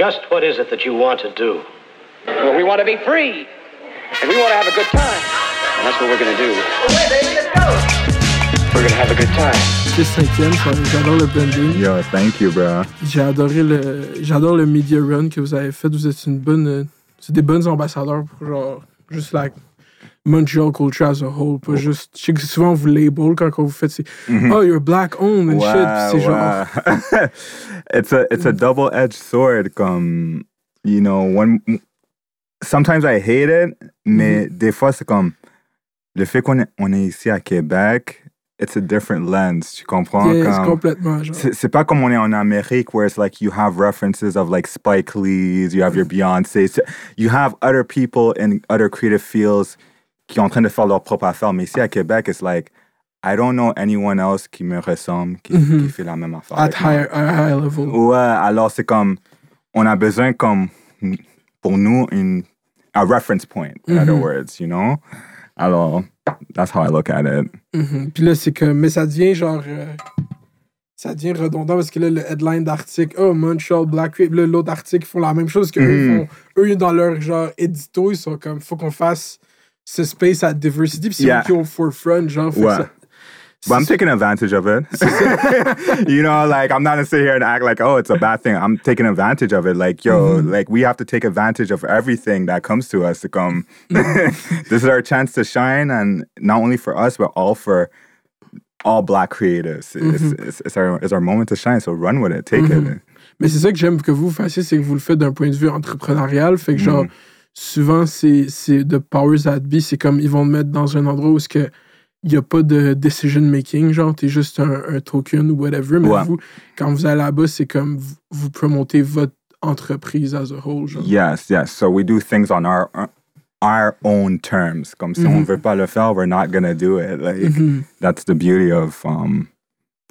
Just what is it that you want to do? Well, we want to be free. And we want to have a good time. And that's what we're going to do. We're going to have a good time. C'est cinquième, j'adore le blending. Yo, thank you, bro. J'ai adoré le, j'adore le media run que vous avez fait. Vous êtes une bonne, euh, c'est des bonnes ambassadeurs pour genre juste like Montreal culture as a whole, pas juste. Je sais que souvent vous label quand, vous faites c'est mm-hmm. oh you're black owned and shit. C'est genre it's a it's a double edged sword. Comme you know, when sometimes I hate it, mais mm-hmm. des fois c'est comme le fait qu'on est, on est ici à Québec. It's a different lens. Tu comprends? yes, Comme- complètement c'est c'est pas comme on est en Amérique where it's like you have references of like Spike Lee's, you have your mm-hmm. Beyoncé, you have other people in other creative fields qui sont en train de faire leur propre affaire. Mais ici à Québec, it's like I don't know anyone else qui me ressemble, qui, qui fait la même affaire. At moi. high, level. Ouais, alors c'est comme on a besoin comme pour nous une a reference point, in other words, you know? Alors that's how I look at it. Mhm. Puis là, c'est que. Mais ça devient genre. euh, ça devient redondant parce que là, le headline d'article, oh, Montreal Black Rape, là, l'autre article, ils font la même chose que eux, ils font. Eux, dans leur genre édito, ils sont comme, faut qu'on fasse ce space at diversity. C'est Yeah. eux qui ont forefront, genre. Ouais. ça- But I'm taking advantage of it. you know, like I'm not gonna sit here and act like, oh, it's a bad thing. I'm taking advantage of it. Like, yo, mm-hmm. like we have to take advantage of everything that comes to us to come. Mm-hmm. this is our chance to shine, and not only for us, but all for all black creatives. It's, mm-hmm. it's, it's our it's our moment to shine. So run with it, take it. Mais c'est ça que j'aime que vous fassiez, c'est que vous le faites d'un point de vue entrepreneurial. Fait que, genre, souvent, c'est de powers that be. C'est comme, ils vont te mettre dans un endroit où il n'y a pas de decision making. Genre, t'es juste un, un token ou whatever. Mais Ouais. vous, quand vous allez là-bas, c'est comme vous, vous promotez votre entreprise as a whole. Genre. Yes, yes. So we do things on our our own terms. Comme si on veut pas le faire, we're not gonna do it. Like that's the beauty of um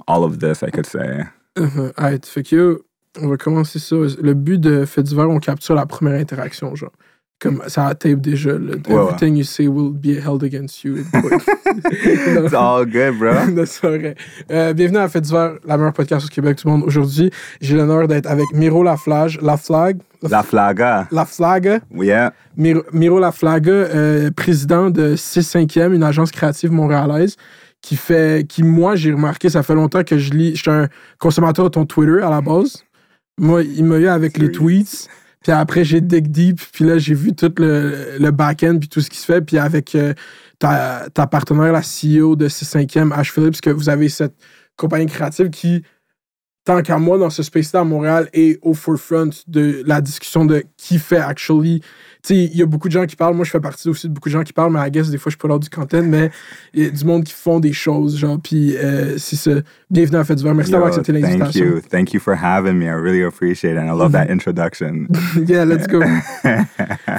all of this, I could say. Uh-huh. Alright, fait que, on va commencer ça. Le but de Fait divers, on capture la première interaction, genre. Comme ça a tape déjà. là. Ouais, ouais. Everything you say will be held against you. It's all good, bro. Non, vrai. Euh, bienvenue à Fait divers, la meilleure podcast au Québec du monde. Aujourd'hui, j'ai l'honneur d'être avec Miro Laflage, La Flag, La Flaga. La Flag, Yeah. Miro, Miro Laflaga, euh, président de 6-5e, une agence créative montréalaise qui fait, qui moi, j'ai remarqué, ça fait longtemps que je lis, je suis un consommateur de ton Twitter à la base. Moi, il m'a eu avec les tweets. Puis après, j'ai dig deep. Puis là, j'ai vu tout le, le back-end puis tout ce qui se fait. Puis avec euh, ta, ta partenaire, la CEO de 6-5e, Ash Phillips, que vous avez cette compagnie créative qui, tant qu'à moi, dans ce space-là à Montréal, est au forefront de la discussion de qui fait actually. Il y a beaucoup de gens qui parlent. Moi, je fais partie aussi de beaucoup de gens qui parlent, mais I guess, des fois, je suis pas du content, mais il y a du monde qui font des choses, genre. Puis euh, c'est ça. Bienvenue à Fait du Verre. Merci d'avoir accepté thank l'invitation. you. Thank you for having me. I really appreciate it. And I love that introduction. yeah, let's go.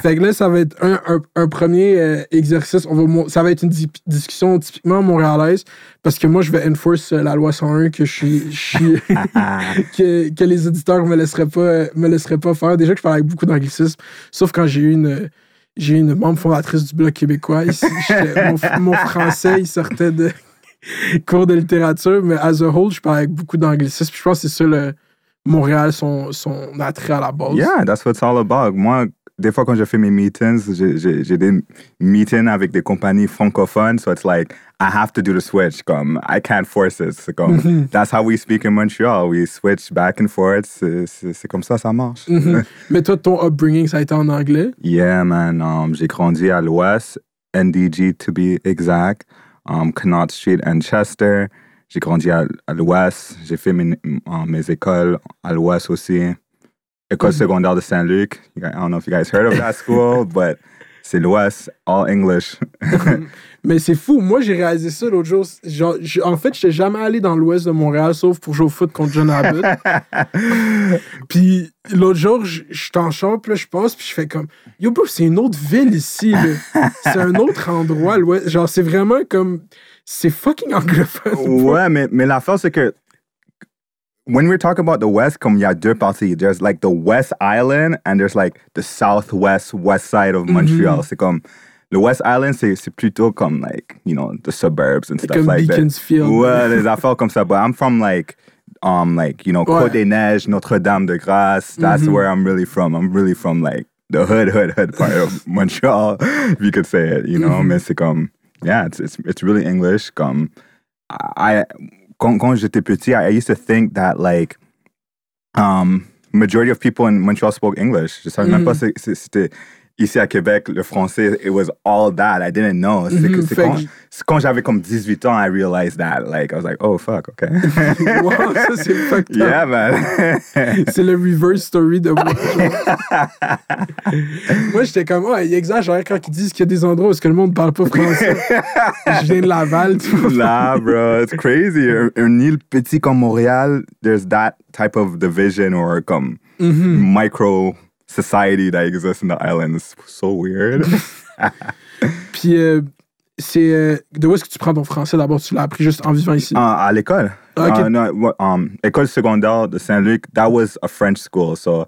fait que là, ça va être un, un, un premier euh, exercice. On va, ça va être une di- discussion typiquement montréalaise parce que moi, je vais enforce euh, la loi 101 que je suis. je suis- que, que les éditeurs me laisseraient pas, me laisseraient pas faire. Déjà que je parle avec beaucoup d'anglicisme, sauf quand j'ai eu une. J'ai une membre fondatrice du Bloc québécois. Ici, mon, mon français, il sortait de cours de littérature, mais as a whole, je parle avec beaucoup d'anglicisme. Je pense que c'est ça le Montréal, son, son attrait à la base. Yeah, that's what it's all about. Moi, des fois, quand je fais mes meetings, j'ai des meetings avec des compagnies francophones. So it's like, I have to do the switch. Comme, I can't force it. C'est comme, that's how we speak in Montreal. We switch back and forth. C'est c'est- c'est comme ça, ça marche. Mhm. Mais toi, ton upbringing, ça a été en anglais. Yeah, man. Um, j'ai grandi à l'ouest, NDG to be exact, um, Connaught Street and Chester. J'ai grandi à, à l'ouest. J'ai fait mes, um, mes écoles à l'ouest aussi. École secondaire de Saint-Luc. I don't know if you guys heard of that school, but c'est l'ouest, all English. Mais c'est fou. Moi, j'ai réalisé ça l'autre jour. Genre, en fait, je n'étais jamais allé dans l'ouest de Montréal, sauf pour jouer au foot contre John Abbott. puis l'autre jour, je suis en chambre, là, je passe, puis je fais comme Yo, bro, c'est une autre ville ici. c'est un autre endroit, l'ouest. Genre, c'est vraiment comme. C'est fucking anglophone. ouais, mais, mais l'affaire, c'est que when we're talking about the West, comme il y a deux parties, there's like the West Island and there's like the Southwest, West side of Montreal. C'est comme, le West Island, c'est c'est plutôt comme like, you know, the suburbs and stuff comme like that. Beaconsfield. Ouais, les affaires comme ça. But I'm from like um, like you know, Ouais. Côte des Neiges, Notre Dame de Grâce. That's where I'm really from. I'm really from like the hood, hood, hood part of Montreal, if you could say it. You know, mais c'est comme, yeah, it's it's it's really English. Comme, I quand, quand j'étais petit, I used to think that like, um, majority of people in Montreal spoke English. Je savais même pas si c'était ici à Québec le français. It was all that. I didn't know. C'est Mhm, fait quand, j'avais comme 18 ans, I realized that. Like, I was like, oh fuck, okay. Wow, ça, c'est fucked up. yeah, man. C'est le reverse story de moi. moi, j'étais comme, ouais, il exagère quand ils disent qu'il y a des endroits où est-ce que le monde parle pas français. Je viens de Laval, tu vois. nah, bro, it's crazy. Un, un île petit comme Montréal, there's that type of division or comme Mm-hmm. micro society that exists in the island. It's so weird. Puis, euh, c'est. euh, de où est-ce que tu prends ton français? D'abord? Tu l'as appris juste en vivant ici? Uh, à l'école. Ok. Uh, no, what, um, école secondaire de Saint-Luc, that was a French school. So,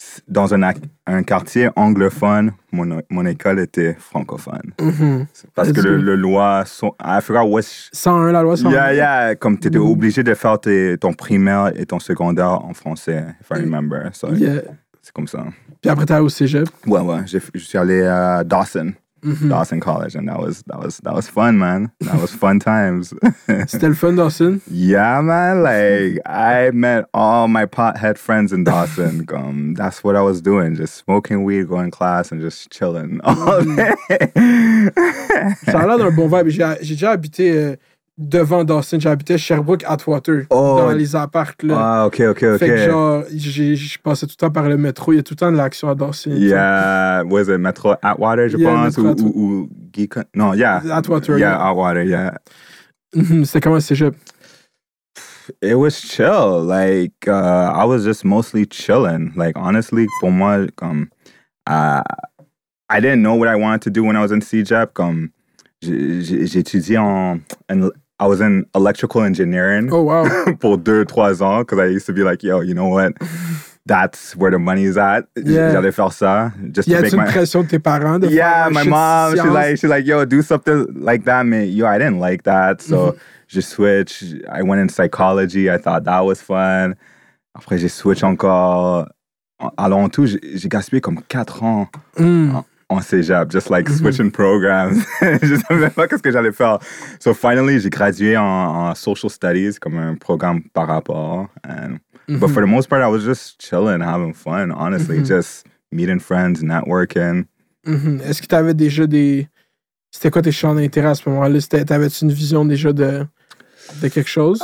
s- dans un, ac- un quartier anglophone, mon, mon école était francophone. Mhm. Parce que Let's le, go. le loi, so, I forgot what 101, la loi 101. Yeah, yeah. Comme tu étais Mhm. obligé de faire tes- ton primaire et ton secondaire en français, if I remember. So, Yeah. C'est comme ça. Puis après, t'es allé au cégep? Ouais, ouais. Je suis allé à Dawson, Mhm. Dawson College, and that was that was that was fun, man. That was fun times. C'était le fun, Dawson? yeah, man. Like I met all my pothead friends in Dawson. um, that's what I was doing, just smoking weed, going to class, and just chilling all day. Ça a l'air d'un bon vibe. J'ai j'ai déjà habité euh, devant Dawson. Habité Sherbrooke, Atwater. Oh. Dans les apparts, là. ah, ok, ok, ok. Fait que genre, j'ai- je passais tout le temps par le métro. Il y a tout le temps de l'action à Dawson. Yeah, was it Metro Atwater, je Yeah, pense, ou, ou, ou Geek- Non, yeah. Atwater, Yeah, yeah. Atwater, yeah. Mhm. C'était comme un cégep? It was chill. Like, uh, I was just mostly chilling. Like, honestly, pour moi, um, uh, I didn't know what I wanted to do when I was in CJEP. Étudié en, en- I was in electrical engineering Oh, wow. pour deux, trois ans because I used to be like, yo, you know what? That's where the money is at. Yeah. J'allais faire ça just Y to make my... pression de tes parents de Yeah, my mom, she's like, she's like, yo, do something like that, man. Yo, I didn't like that. So j'ai switch. I went in psychology. I thought that was fun. Après, j'ai switch encore. Alors, en tout, j'ai j'ai gaspillé comme quatre ans Mm. En cégep, just like switching programs. je savais même pas qu'est-ce que j'allais faire. So finally, j'ai gradué en, en social studies comme un programme par rapport. And, But for the most part, I was just chilling, having fun, honestly. Just meeting friends, networking. Est-ce que tu avais déjà des. C'était quoi tes champs d'intérêt à ce moment-là? T'avais-tu une vision déjà de, de quelque chose?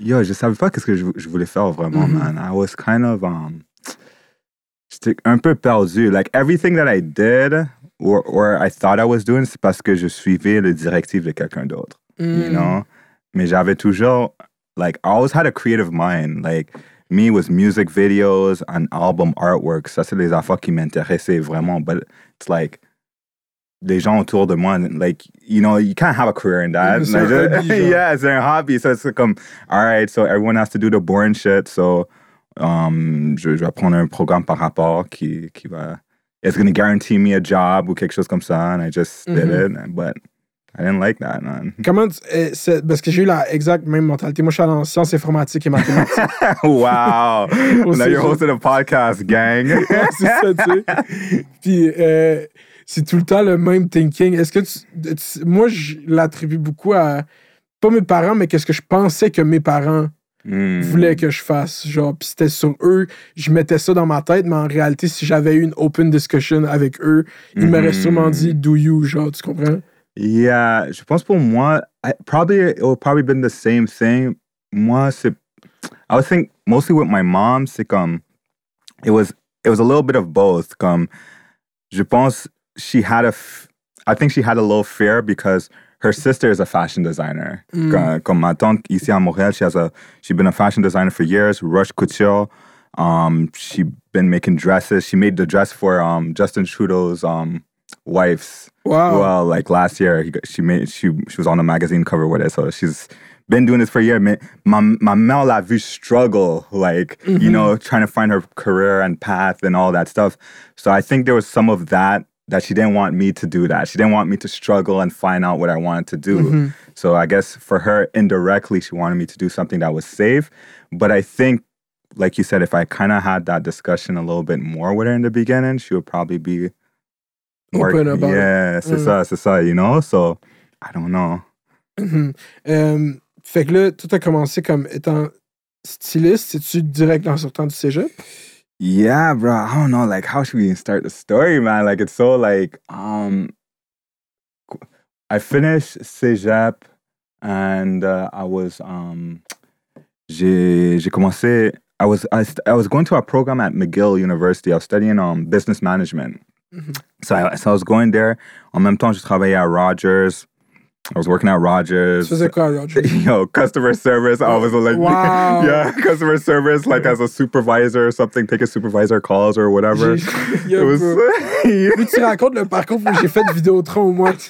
Yo, je savais pas qu'est-ce que je, je voulais faire vraiment, man. I was kind of um, j'étais un peu perdu. Like everything that I did or or I thought I was doing, c'est parce que je suivais les directives de quelqu'un d'autre, you Mm. know. Mais j'avais toujours like I always had a creative mind. Like me was music videos and album artwork. Ça c'est les affaires qui m'intéressaient vraiment. But it's like les gens autour de moi, like, you know, you can't have a career in that. Un Like, hobby, yeah, it's a hobby. So it's comme, all right, so everyone has to do the boring shit. So, um, je, je vais prendre un programme par rapport qui, qui va, it's going to guarantee me a job ou quelque chose comme ça? And I just did Mhm. it. But I didn't like that, man. Comment tu- c'est- parce que j'ai eu la exacte même mentalité. Moi, je suis allé en sciences informatiques et mathématiques. wow. Now you're hosting a podcast, gang. Ouais, c'est ça, tu sais. Puis, euh, c'est tout le temps le même thinking. Est-ce que tu, tu- Moi, je l'attribue beaucoup à. Pas mes parents, mais qu'est-ce que je pensais que mes parents Mm. voulaient que je fasse. Genre, puis c'était sur eux. Je mettais ça dans ma tête, mais en réalité, si j'avais eu une open discussion avec eux, ils m'auraient Mhm. sûrement dit do you, genre, tu comprends? Yeah, je pense pour moi, I, probably it would probably been the same thing. Moi, c'est, I would think mostly with my mom, c'est comme, it was, it was a little bit of both. Comme, je pense she had a, I think she had a little fear because her sister is a fashion designer. Mm. Comme, comme ma tante ici à Montréal, she has a, she's been a fashion designer for years. Rush Couture. Um, she been making dresses. She made the dress for um Justin Trudeau's um wife's Wow. well, like last year, he she made she she was on a magazine cover with it. So she's been doing this for a year. Ma, ma l'a vu struggle, like you know, trying to find her career and path and all that stuff. So I think there was some of that that she didn't want me to do that. She didn't want me to struggle and find out what I wanted to do. So I guess for her, indirectly, she wanted me to do something that was safe. But I think, like you said, if I kind of had that discussion a little bit more with her in the beginning, she would probably be more. Open about it. yeah, c'est Mm. ça, c'est ça, you know? So I don't know. Mhm. Euh, fait que là, tout a commencé comme étant styliste. C'est-tu direct en sortant du cégep? Yeah, bro. I don't know. Like, how should we even start the story, man? Like, it's so like, um, I finished Cégep, and uh, I was um, j'ai j'ai commencé. I was I, st- I was going to a program at McGill University. I was studying um business management. Mhm. So I so I was going there. En même temps, je travaillais à Rogers. I was working at Rogers. Faisais quoi, Yo, customer service. I was like, Wow. yeah, customer service, like as a supervisor or something, taking supervisor calls or whatever. It was, bro. Plus tu racontes le parcours où j'ai fait de Vidéotron au moins.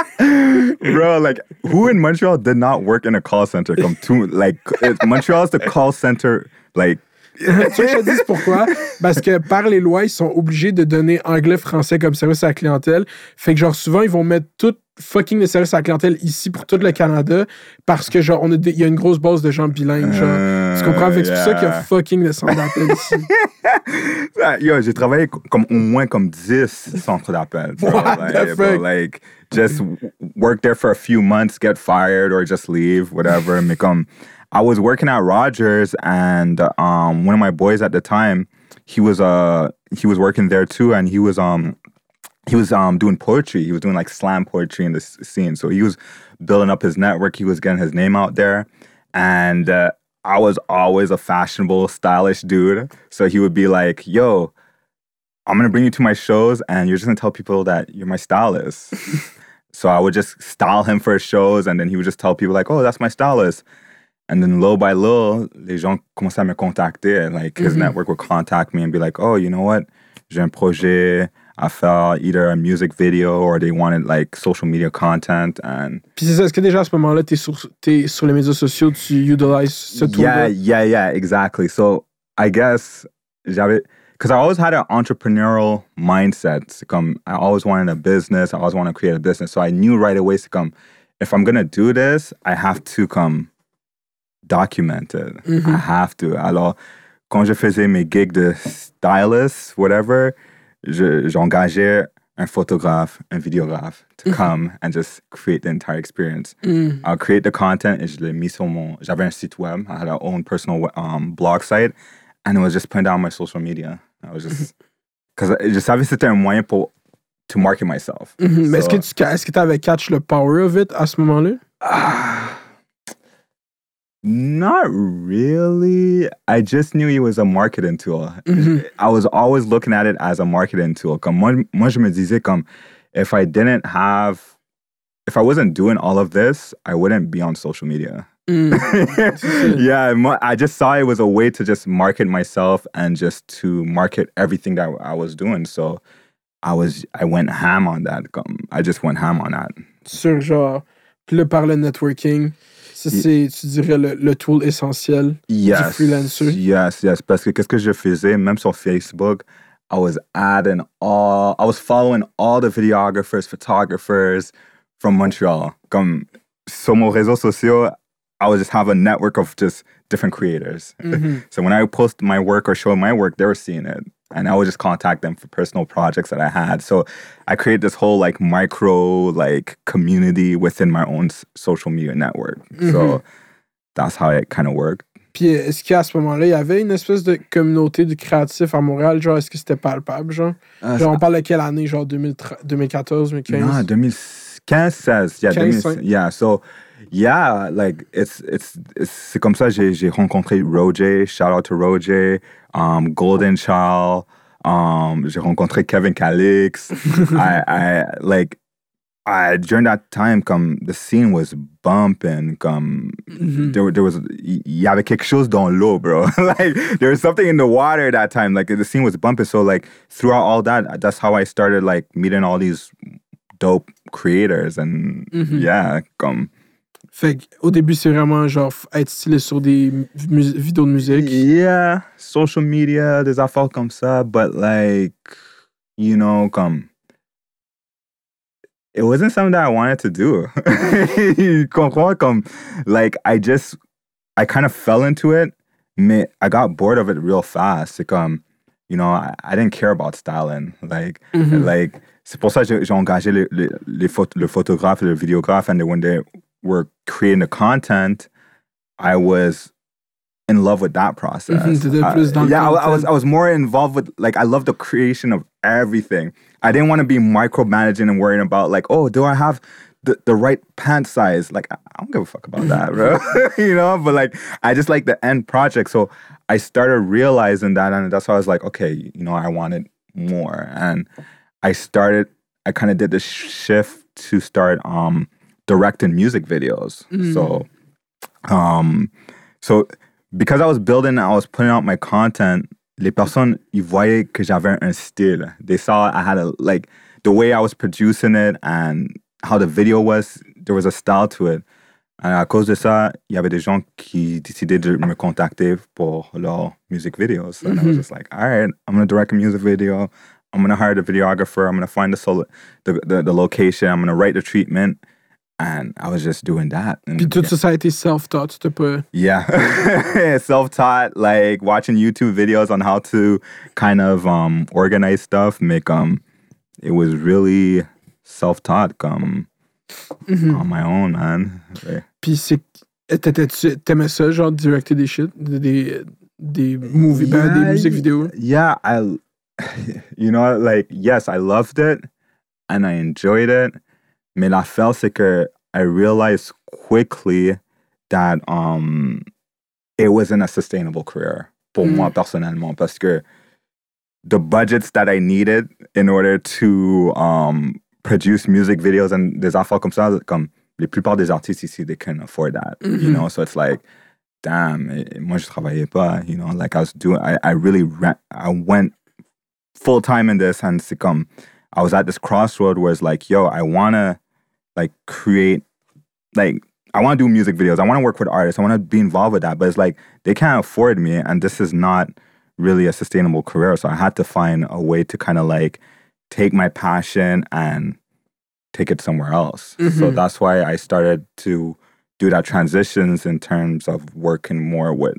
bro, like who in Montreal did not work in a call center? Come to like Montreal is the call center. Like, Tu veux que je te dise pourquoi? Parce que par les lois, ils sont obligés de donner anglais-français comme service à la clientèle. Fait que genre souvent, ils vont mettre tout fucking le service à la clientèle ici pour tout le Canada parce que genre on a des- il y a une grosse base de gens bilingues. Genre. tu comprends? Fait que c'est pour ça qu'il y a fucking le centre d'appel ici. Ah, Yo, j'ai travaillé co- comme au moins comme 10 centres d'appel. What like, the just work there for a few months, get fired, or just leave, whatever. Mais comme, I was working at Rogers, and um, one of my boys at the time, he was uh he was working there too, and he was um he was um doing poetry. He was doing like slam poetry in the scene. So he was building up his network. He was getting his name out there, and uh, I was always a fashionable, stylish dude. So he would be like, "Yo, I'm gonna bring you to my shows, and you're just gonna tell people that you're my stylist." so I would just style him for his shows, and then he would just tell people like, "Oh, that's my stylist." And then little by little, les gens commençaient à me contacter. Like his Mhm. network would contact me and be like, "Oh, you know what? J'ai un projet à faire, either a music video or they wanted like social media content." And Puis c'est ça, est-ce que déjà à ce moment-là, t'es sur, t'es sur les médias sociaux, tu utilises ce yeah, tool-là? yeah, yeah, exactly. So I guess j'avais because I always had an entrepreneurial mindset. C'est comme I always wanted a business. I always wanted to create a business. So I knew right away. C'est comme if I'm gonna do this, I have to come document it. I have to. Alors quand je faisais mes gigs de stylist, whatever, je- j'engageais un photographe, un vidéographe to come and just create the entire experience. Mm. I'll create the content et je l'ai mis sur mon. J'avais un site web. I had our own personal um, blog site, and it was just putting down my social media. I was just because je savais que c'était un moyen pour to market myself. Mhm. Mais est-ce que So- tu est-ce que avais catch le power of it à ce moment-là? Ah, not really. I just knew it was a marketing tool. Mhm. I was always looking at it as a marketing tool. Comme moi, moi, je me disais comme if I didn't have, if I wasn't doing all of this, I wouldn't be on social media. Mm. yeah, I just saw it was a way to just market myself and just to market everything that I was doing. So I was, I went ham on that. I just went ham on that. Sur genre, là, par le networking, ça c'est, tu dirais, le, le tool essentiel. Yes. freelancer. Yes, yes. Parce que qu'est-ce que je faisais, même sur Facebook, I was adding all, I was following all the videographers, photographers from Montreal. Comme sur mon réseau social, I would just have a network of just different creators. Mhm. So when I post my work or show my work, they were seeing it. And I would just contact them for personal projects that I had. So I created this whole like micro like community within my own s- social media network. So that's how it kind of worked. Puis euh, est-ce qu'à ce moment-là, il y avait une espèce de communauté de créatifs à Montréal? Genre, est-ce que c'était palpable? Genre, Uh, genre on parle de quelle année? Genre 2013 2014, 2015? Nah, 2015, 16. Yeah, 15, 2000, yeah. So, yeah, like it's it's it's c'est comme ça j'ai j'ai rencontré Roger. Shout out to Roger. Um, Golden Child. Um, j'ai rencontré Kevin Calix. I I like. I during that time, comme the scene was bumping, comme Mhm. there, there was il y avait quelque chose dans l'eau, bro. like there was something in the water that time. Like the scene was bumping. So like throughout all that, that's how I started like meeting all these dope creators and Mhm. yeah, comme Fait qu'au début, c'est vraiment genre être stylé sur des vidéos de musique. yeah, social media, des affaires comme ça, but like you know, comme it wasn't something that I wanted to do. Comprends? Comme, like, I just, I kind of fell into it. Mais I got bored of it real fast. C'est comme, you know, I, I didn't care about styling. Like, like, c'est pour ça que j'ai engagé les, les, les phot- le photographe et le vidéographe. And when they were creating the content, I was in love with that process. Mhm, I- plus yeah, I, I was. I was more involved with like I love the creation of everything. I didn't want to be micromanaging and worrying about like, oh, do I have the, the right pant size? Like I, I don't give a fuck about that, bro. you know, but like I just like the end project. So I started realizing that and that's why I was like, okay, you know, I wanted more. And I started I kind of did this shift to start um directing music videos. So um so because I was building, I was putting out my content. Les personnes, ils voyaient que j'avais un style. They saw I had a like the way I was producing it and how the video was. There was a style to it. And à cause de ça, il y avait des gens qui décidaient de me contacter pour leurs music videos. And I was just like, all right, I'm gonna direct a music video. I'm gonna hire the videographer. I'm gonna find the sol- the, the the location. I'm gonna write the treatment. And I was just doing that. And Puis tout ça, ça a été self-taught. Pas. yeah. Self-taught, like watching YouTube videos on how to kind of um organize stuff, make um it was really self-taught um on my own, man. Puis c'est. T'aimais ça, genre, directer des shit? Des, des movie des Yeah, musiques vidéo? Yeah, I you know, like yes, I loved it and I enjoyed it. Mais l'affaire, c'est que I realized quickly that um it wasn't a sustainable career pour moi personnellement parce que the budgets that I needed in order to um produce music videos and des affaires comme ça, comme la plupart des artistes ici, they can afford that, you know? So it's like, damn, moi je travaillais pas, you know? Like I was doing, I, I really, ra- I went full time in this and c'est comme, I was at this crossroad where it's like, yo, I wanna like create, like, I wanna do music videos. I wanna work with artists. I wanna be involved with that. But it's like, they can't afford me and this is not really a sustainable career. So I had to find a way to kind of like take my passion and take it somewhere else. So mm-hmm. that's why I started to do that transitions in terms of working more with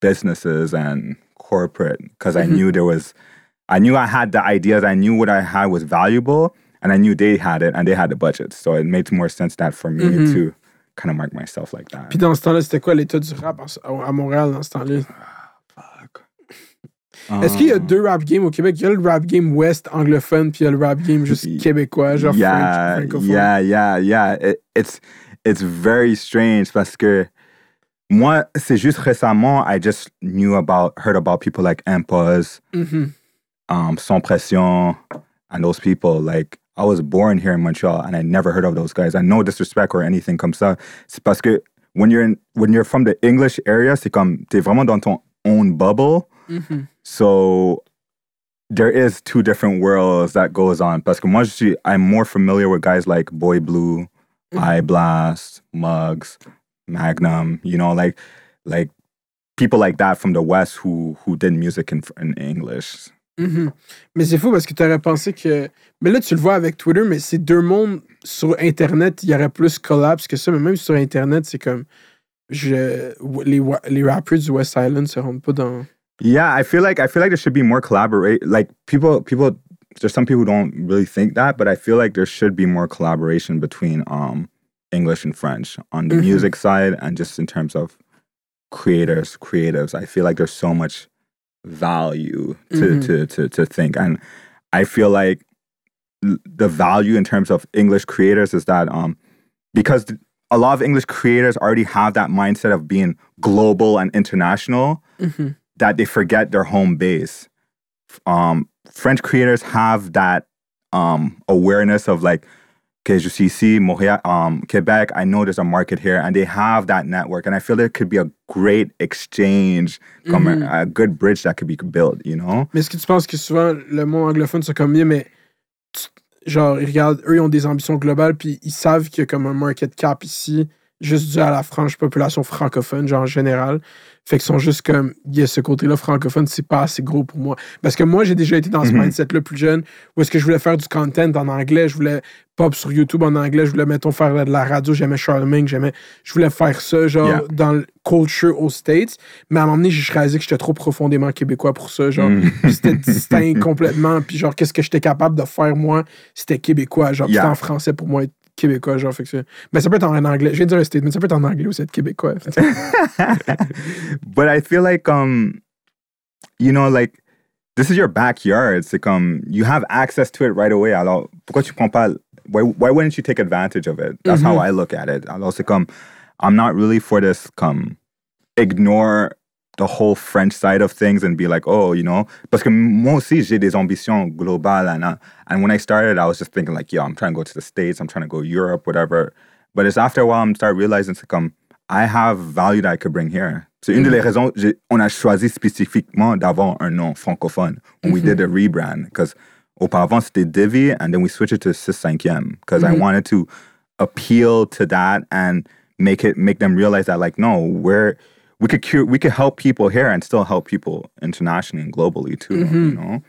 businesses and corporate because I mm-hmm. knew there was I knew I had the ideas, I knew what I had was valuable and I knew they had it and they had the budget. So it made more sense that for me to kind of mark myself like that. Puis dans ce temps-là, c'était quoi l'état du rap à Montréal dans ce temps-là? Est-ce qu'il y a deux rap games au Québec? Il y a le rap game ouest anglophone, puis il y a le rap game juste québécois, genre yeah, French, francophone. yeah, yeah, yeah. It, it's it's very strange parce que moi, c'est juste récemment, I just knew about, heard about people like Imposs, Mhm. um, Sans Pression, and those people. Like, I was born here in Montreal and I never heard of those guys. And no disrespect or anything comme ça. C'est parce que when you're in, when you're from the English area, c'est comme, t'es vraiment dans ton own bubble. Mhm. So there is two different worlds that goes on. Parce que moi, je suis, I'm more familiar with guys like Boy Blue, Eye Blast, Muggs, Magnum. You know, like like people like that from the West who who did music in in English. Mhm. Mais c'est fou parce que tu aurais pensé que. Mais là, tu le vois avec Twitter, mais c'est deux mondes sur Internet, il y aurait plus collapse que ça. Mais même sur Internet, c'est comme. Je, les, les rappers du West Island se rendent pas dans. Yeah, I feel like I feel like there should be more collaborate. Like people people there's some people who don't really think that, but I feel like there should be more collaboration between um English and French on the Mhm. music side and just in terms of creators, creatives. I feel like there's so much value to Mhm. to to to think and I feel like the value in terms of English creators is that um because a lot of English creators already have that mindset of being global and international Mhm. that they forget their home base. Um, French creators have that um, awareness of like, okay, je suis ici, Montréal, um, Quebec. I know there's a market here, and they have that network. And I feel there could be a great exchange, comme Mhm. a, a good bridge that could be built. You know? Mais est-ce que tu penses que souvent le monde anglophone c'est comme mieux, mais tu- genre, ils regardent, eux, ils ont des ambitions globales, puis ils savent qu'il y a comme un market cap ici, juste dû à la franche population francophone, genre en général. Fait qu'ils sont juste comme, il y a ce côté-là francophone, c'est pas assez gros pour moi. Parce que moi, j'ai déjà été dans ce Mhm. mindset-là plus jeune, où est-ce que je voulais faire du content en anglais, je voulais pop sur YouTube en anglais, je voulais, mettons, faire de la radio, j'aimais Charlemagne, j'aimais, je voulais faire ça, genre, Yeah. dans le culture aux States. Mais à un moment donné, j'ai réalisé que j'étais trop profondément québécois pour ça, genre, Mm. c'était distinct complètement, puis genre, qu'est-ce que j'étais capable de faire, moi, c'était québécois, genre, Yeah. c'était en français pour moi, québécois, genre, fait que Mais ça peut être en anglais, je viens de dire un statement, ça peut être en anglais aussi, être québécois. Fait but I feel like um you know like this is your backyard. C'est comme you have access to it right away. Alors pourquoi tu prends pas why why wouldn't you take advantage of it? That's how I look at it. Alors c'est comme I'm not really for this come ignore the whole French side of things and be like, oh, you know, parce que moi aussi j'ai des ambitions globales and uh, and when I started, I was just thinking like, yo, I'm trying to go to the States, I'm trying to go Europe, whatever. But it's after a while I'm start realizing c'est comme I have value that I could bring here. C'est une des raisons on a choisi spécifiquement d'avoir un nom francophone. When we did a rebrand because auparavant c'était Divi and then we switched it to 6-5e because I wanted to appeal to that and make it make them realize that like no we're we could cure we could help people here and still help people internationally and globally too you know?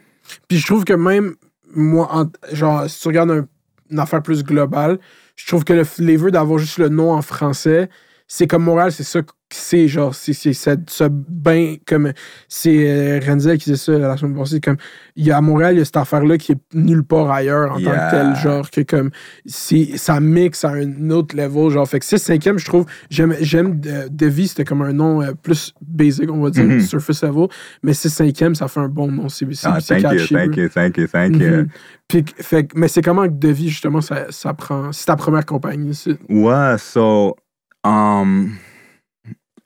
Puis je trouve que même moi, en- genre, si tu regardes un- une affaire plus globale, je trouve que le flavor d'avoir juste le nom en français, c'est comme Montréal, c'est ça que c'est, genre, c'est c'est- ce bain, comme, c'est euh, Renzel qui disait ça la semaine passée, comme, il y a à Montréal, il y a cette affaire-là qui est nulle part ailleurs en tant que tel, genre, que comme, c'est- ça mixe à un autre level, genre, fait que 6 5e, je trouve, j'aime, j'aime de, Devi, c'était comme un nom euh, plus basic, on va dire, Mhm. surface level, mais 6 5e, ça fait un bon nom, c'est c'est- Ah, c'est thank thank bro. you thank you thank you Mhm. Puis, fait, mais c'est comment que Devi, justement, ça, ça prend. C'est ta première compagnie. c'est- Ouais, so um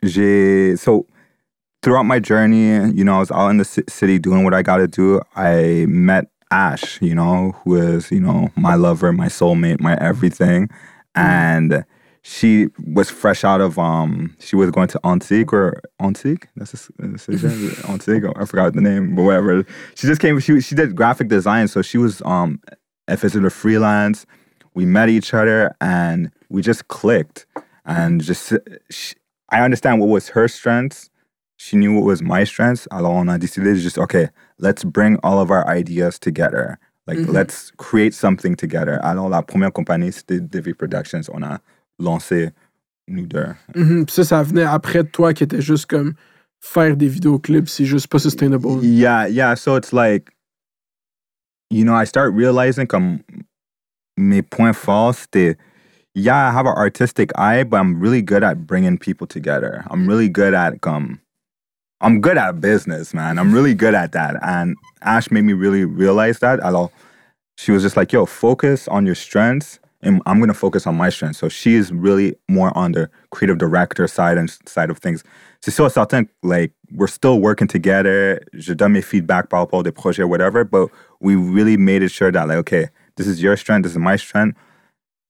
j'ai so throughout my journey, you know, I was out in the ci- city doing what I got to do. I met Ash, you know, who is, you know, my lover, my soulmate, my everything. And she was fresh out of um she was going to Antique or Antique? That's a, Antique. I forgot the name, but whatever. She just came she she did graphic design, so she was um a visitor freelance. We met each other and we just clicked and just she, I understand what was her strengths. She knew what was my strengths. On a décidé de juste okay, let's bring all of our ideas together. Like let's create something together. Alors la première compagnie c'était Divi Productions. On a lancé nous deux. Mhm. Puis ça, ça venait après toi qui était juste comme faire des vidéoclips, c'est juste pas sustainable. Yeah, yeah. So it's like, you know, I start realizing comme mes points forts, c'était, yeah, I have an artistic eye, but I'm really good at bringing people together. I'm really good at um, I'm good at business, man. I'm really good at that. And Ash made me really realize that. Alors, she was just like, yo, focus on your strengths. And I'm going to focus on my strengths. So she's really more on the creative director side and side of things. C'est sûr, certain, like, we're still working together. Je donne mes feedback par rapport des projets, whatever. But we really made it sure that, like, okay, this is your strength, this is my strength.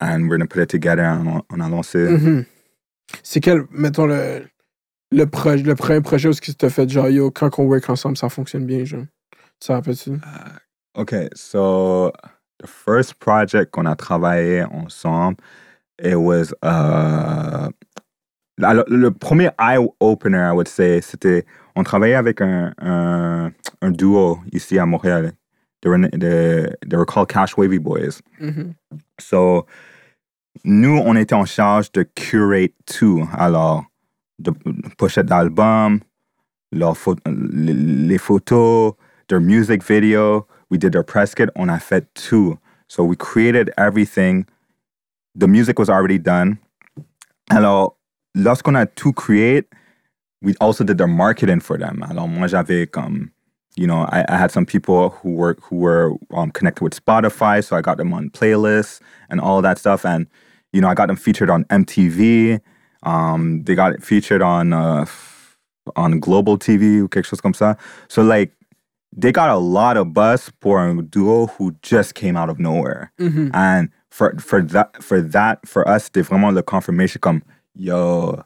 And we're going to put it together. On, on a lancé. Mhm. C'est quel, mettons, le, le, le premier projet où qui t'a fait genre, yo, quand on work ensemble, ça fonctionne bien, genre? Tu te rappelles-tu? Okay, so the first project qu'on a travaillé ensemble, it was uh, le premier eye opener, I would say, c'était on travaillait avec un, un, un duo ici à Montréal. They were, they, they were called Cash Wavy Boys. Mhm. So, nous, on était en charge de curate tout. Alors, de pochette d'album, leurs pho- les, les photos, their music video. We did their press kit. On a fait tout. So we created everything. The music was already done. Alors, lorsqu'on a tout create, we also did their marketing for them. Alors, moi, j'avais comme, you know, I, I had some people who were who were um, connected with Spotify, so I got them on playlists and all that stuff. And you know, I got them featured on MTV. Um, they got it featured on uh, on global TV quelque chose comme ça. So like, they got a lot of buzz for a duo who just came out of nowhere. Mhm. And for for that for that for us, c'était vraiment the confirmation come, yo,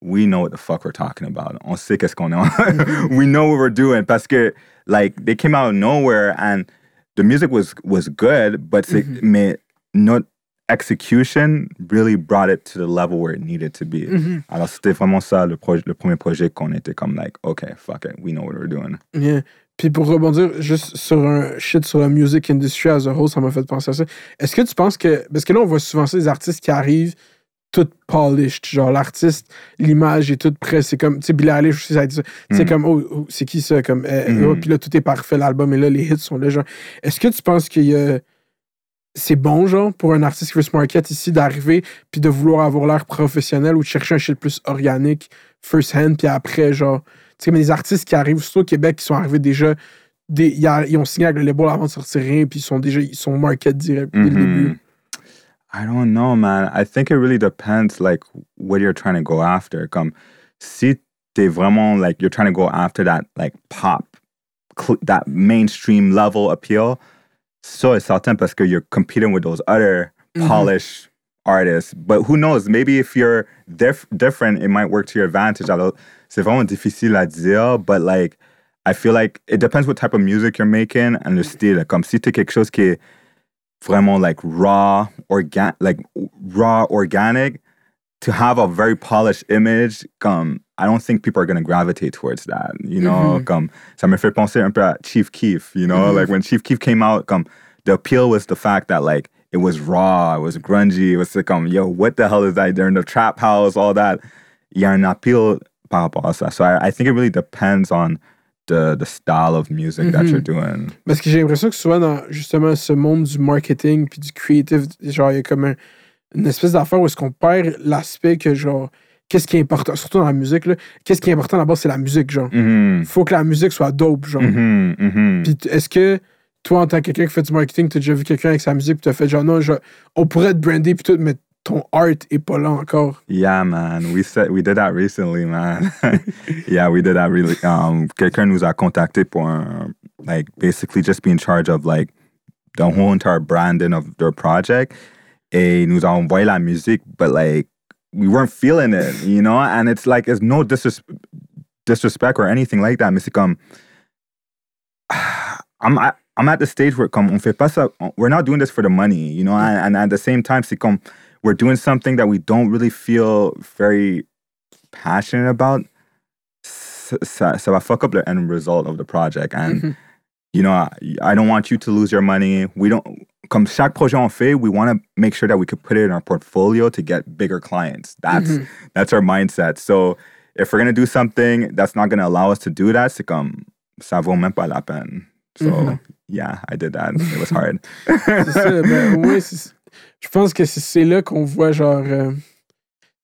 we know what the fuck we're talking about. On sait qu'est-ce qu'on est. we know what we're doing parce que like they came out of nowhere and the music was was good, but c'est- mais not execution really brought it to the level where it needed to be. Mhm. Alors, c'était vraiment ça, le, le premier projet qu'on était comme, like, OK, fuck it, we know what we're doing. Yeah. Puis pour rebondir juste sur un shit sur la music industry as a whole, ça m'a fait penser à ça. Est-ce que tu penses que. Parce que là, on voit souvent ça, des artistes qui arrivent tout polished. Genre, l'artiste, l'image est toute prête. C'est comme. Tu sais, Billie Eilish aussi, ça a dit ça. C'est Mm. comme, oh, oh, c'est qui ça? Comme, euh, Mhm. oh, puis là, tout est parfait, l'album, et là, les hits sont là. Genre, est-ce que tu penses qu'il y a. C'est bon, genre, pour un artiste qui veut se market ici, d'arriver puis de vouloir avoir l'air professionnel ou de chercher un shit plus organique, first hand, puis après, genre. Tu sais, mais les artistes qui arrivent, surtout au Québec, qui sont arrivés déjà. Des, ils, ont signé avec le label avant de sortir rien, puis ils sont déjà. Ils sont market direct dès le Mhm. début. I don't know, man. I think it really depends, like, what you're trying to go after. Comme, si t'es vraiment, like, you're trying to go after that, like, pop, cl- that mainstream level appeal, so it's certain parce que you're competing with those other Mhm. polished artists. But who knows? Maybe if you're dif- different, it might work to your advantage. Alors, c'est vraiment difficile à dire, but, like, I feel like it depends what type of music you're making and the style. Comme si t'es quelque chose qui est vraiment like raw, organ, like raw, organic, to have a very polished image, come, I don't think people are gonna gravitate towards that. You know, Mhm. come, ça me fait penser un peu à Chief Keef. You know, Mhm. like when Chief Keef came out, come, the appeal was the fact that like it was raw, it was grungy, it was like, um, yo, what the hell is that? They're in the trap house, all that. Il y a un appeal par rapport à ça. So I, I think it really depends on the the style of music that Mhm. you're doing. Parce que j'ai l'impression que souvent dans justement ce monde du marketing puis du creative, genre il y a comme un- une espèce d'affaire où est-ce qu'on perd l'aspect que genre qu'est-ce qui est important, surtout dans la musique là, qu'est-ce qui est important d'abord c'est la musique genre. Mhm. Faut que la musique soit dope genre. Mhm, mhm. Puis est-ce que toi en tant que quelqu'un qui fait du marketing, t'as déjà vu quelqu'un avec sa musique puis t'as fait genre non, on pourrait te brander puis tout, mais ton art est pas là encore. Yeah, man. We said we did that recently, man. yeah, we did that really. Um, quelqu'un nous a contacté pour un, like basically just be in charge of like the whole entire branding of their project. Et nous a envoyé la musique, but like we weren't feeling it, you know. And it's like it's no disres- disrespect or anything like that. Mais c'est comme I'm at, I'm at the stage where comme on fait pas ça, we're not doing this for the money, you know. And, and at the same time, c'est comme we're doing something that we don't really feel very passionate about. so, ça va fuck up the end result of the project. And Mhm. you know, I, I don't want you to lose your money. We don't. Comme chaque projet on fait, we want to make sure that we could put it in our portfolio to get bigger clients. That's Mhm. that's our mindset. So if we're gonna do something that's not gonna allow us to do that, c'est comme ça vaut même pas la peine. So Mhm. yeah, I did that. It was hard. C'est ça, ben, au c'est- je pense que c'est- là qu'on voit genre. euh,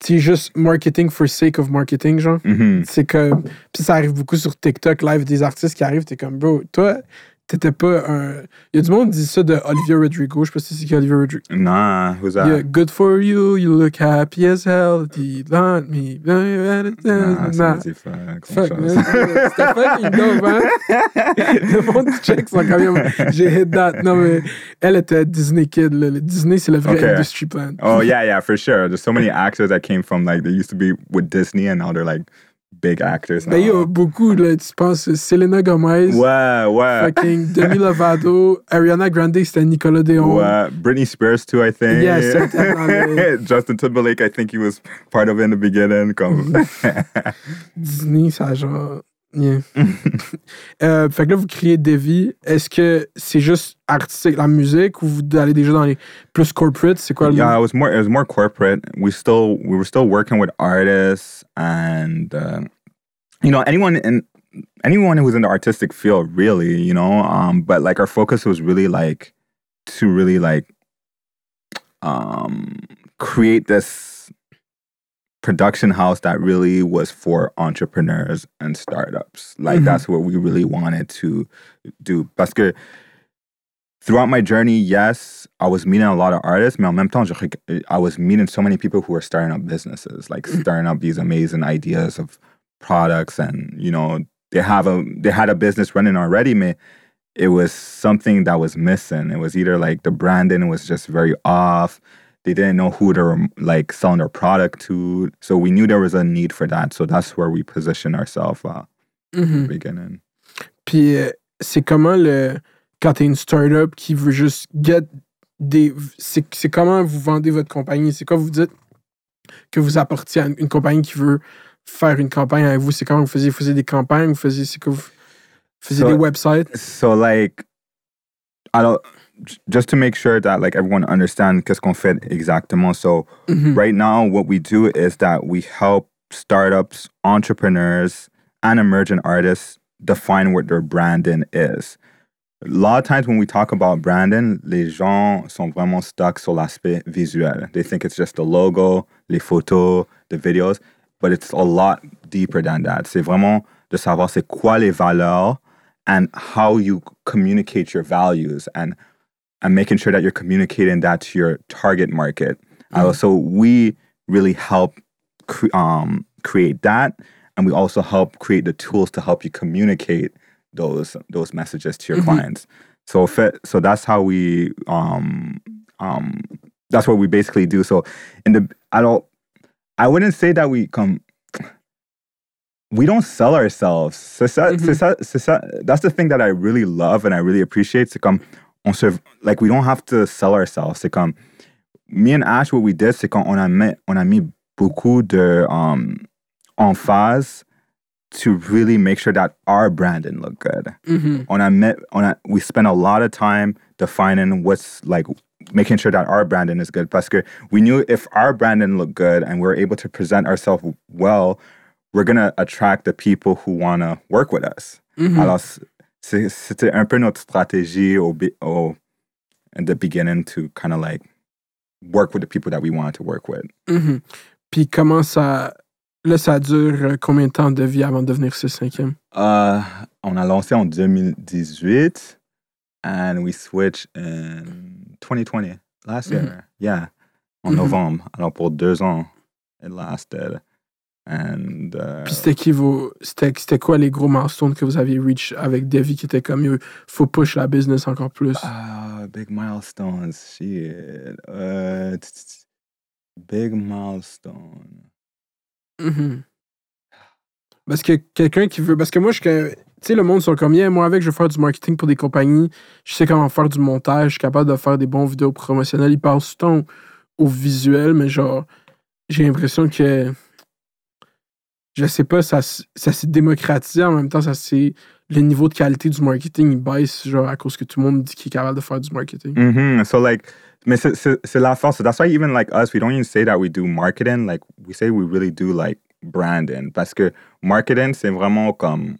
tu sais, juste marketing for sake of marketing, genre. Mhm. C'est comme. Puis ça arrive beaucoup sur TikTok, live des artistes qui arrivent, t'es comme, bro, toi, t'étais pas un. Il y a du monde qui dit ça de Olivia Rodrigo, je sais pas si c'est qui Olivia Rodrigo. Nah, who's that? Yeah, good for you, you look happy as hell, you want me? Nah, ça dit fuck, Fuck, man. C'était fucking dope, hein? Le monde du check sont quand même. J'ai hit that. Non, mais elle était Disney Kid. Là. Le Disney, c'est le vrai Okay. industry plan. Oh yeah, yeah, for sure. There's so many actors that came from like they used to be with Disney and now they're like big actors now. Ben, il y a beaucoup, là. Tu penses Selena Gomez, Ouais, ouais. fucking Demi Lovato, Ariana Grande, c'était Nickelodeon. Ouais. Britney Spears too, I think. Yeah, certainement. Justin Timberlake, I think he was part of it in the beginning. Comme... Disney, ça genre. Yeah. Euh, fait que là, vous criez Devi. Est-ce que c'est juste artistique, la musique, ou vous allez déjà dans les plus corporate? C'est quoi le yeah, it was more. It was more corporate. We still we were still working with artists and uh, you know anyone in anyone who was in the artistic field, really. You know, um, but like our focus was really like to really like um create this production house that really was for entrepreneurs and startups. Like Mhm. that's what we really wanted to do. Parce que throughout my journey, yes, I was meeting a lot of artists, mais en même temps, I was meeting so many people who were starting up businesses, like starting up these amazing ideas of products, and you know, they have a they had a business running already, mais it was something that was missing. It was either like the branding was just very off. They didn't know who were like selling their product to. So we knew there was a need for that. So that's where we positioned ourselves uh, Mhm. in the beginning. Puis euh, c'est comment le quand t'es une startup qui veut juste get des. C'est c'est comment vous vendez votre compagnie. C'est quoi vous dites que vous apportiez à une compagnie qui veut faire une campagne avec vous. C'est comment vous faisiez, vous faisiez des campagnes, vous faisiez, c'est que vous faisiez So- des websites. So like, I don't. Just to make sure that like everyone understands qu'est-ce qu'on fait exactement. So Mhm. right now, what we do is that we help startups, entrepreneurs, and emerging artists define what their branding is. A lot of times when we talk about branding, les gens sont vraiment stuck sur l'aspect visuel. They think it's just the logo, les photos, the videos, but it's a lot deeper than that. C'est vraiment de savoir c'est quoi les valeurs and how you communicate your values and and making sure that you're communicating that to your target market. Uh, so we really help cre- um, create that, and we also help create the tools to help you communicate those those messages to your clients. So if it, so that's how we um um that's what we basically do. So in the I don't I wouldn't say that we come we don't sell ourselves. C'est ça, c'est ça. That's the thing that I really love and I really appreciate. C'est comme on se like we don't have to sell ourselves. C'est comme me and Ash, what we did, c'est qu'on a mis, on a mis beaucoup de um, emphase to really make sure that our branding look good. Mhm. On a met, on a, we spent a lot of time defining what's like making sure that our branding is good. Parce que we knew if our branding looked good and we're able to present ourselves well, we're gonna attract the people who wanna work with us. Mhm. Alors, c'était un peu notre stratégie au, au in the beginning to kind of like work with the people that we wanted to work with. Mhm. Puis comment ça. Là, ça dure euh, combien de temps de vie avant de devenir 6-5e? Uh, on a lancé en 2018 and we switched in 2020, last year. Yeah, en Mhm. novembre. Alors, pour deux ans, it lasted. And uh, Puis c'était qui vos. C'était c'était quoi les gros milestones que vous aviez reach avec Devi qui était comme il faut push la business encore plus? Ah, big milestones. Shit. Uh, t- big milestone. Mhm. Parce que quelqu'un qui veut. Parce que moi, je. Tu sais, le monde sont comme, yeah, moi, avec, je veux faire du marketing pour des compagnies. Je sais comment faire du montage. Je suis capable de faire des bons vidéos promotionnelles. Ils passent tout le temps au visuel, mais genre, j'ai l'impression que. Je sais pas, ça, ça s'est démocratisé. En même temps, ça c'est Le niveau de qualité du marketing, il baisse, genre, à cause que tout le monde dit qu'il est capable de faire du marketing. hmm So like, mais c'est la force. That's why even like us, we don't even say that we do marketing. Like we say we really do like branding. Parce que marketing, c'est vraiment comme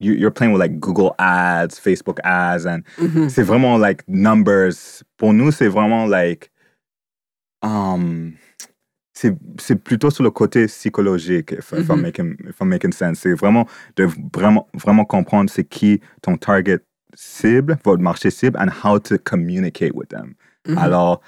you, you're playing with like Google ads, Facebook ads, and Mhm. c'est vraiment like numbers. Pour nous, c'est vraiment like um c'est c'est plutôt sur le côté psychologique, if, if I'm Mhm. making if I'm making sense. C'est vraiment de vraiment vraiment comprendre c'est qui ton target cible, votre marché cible, and how to communicate with them. Mhm. Alors,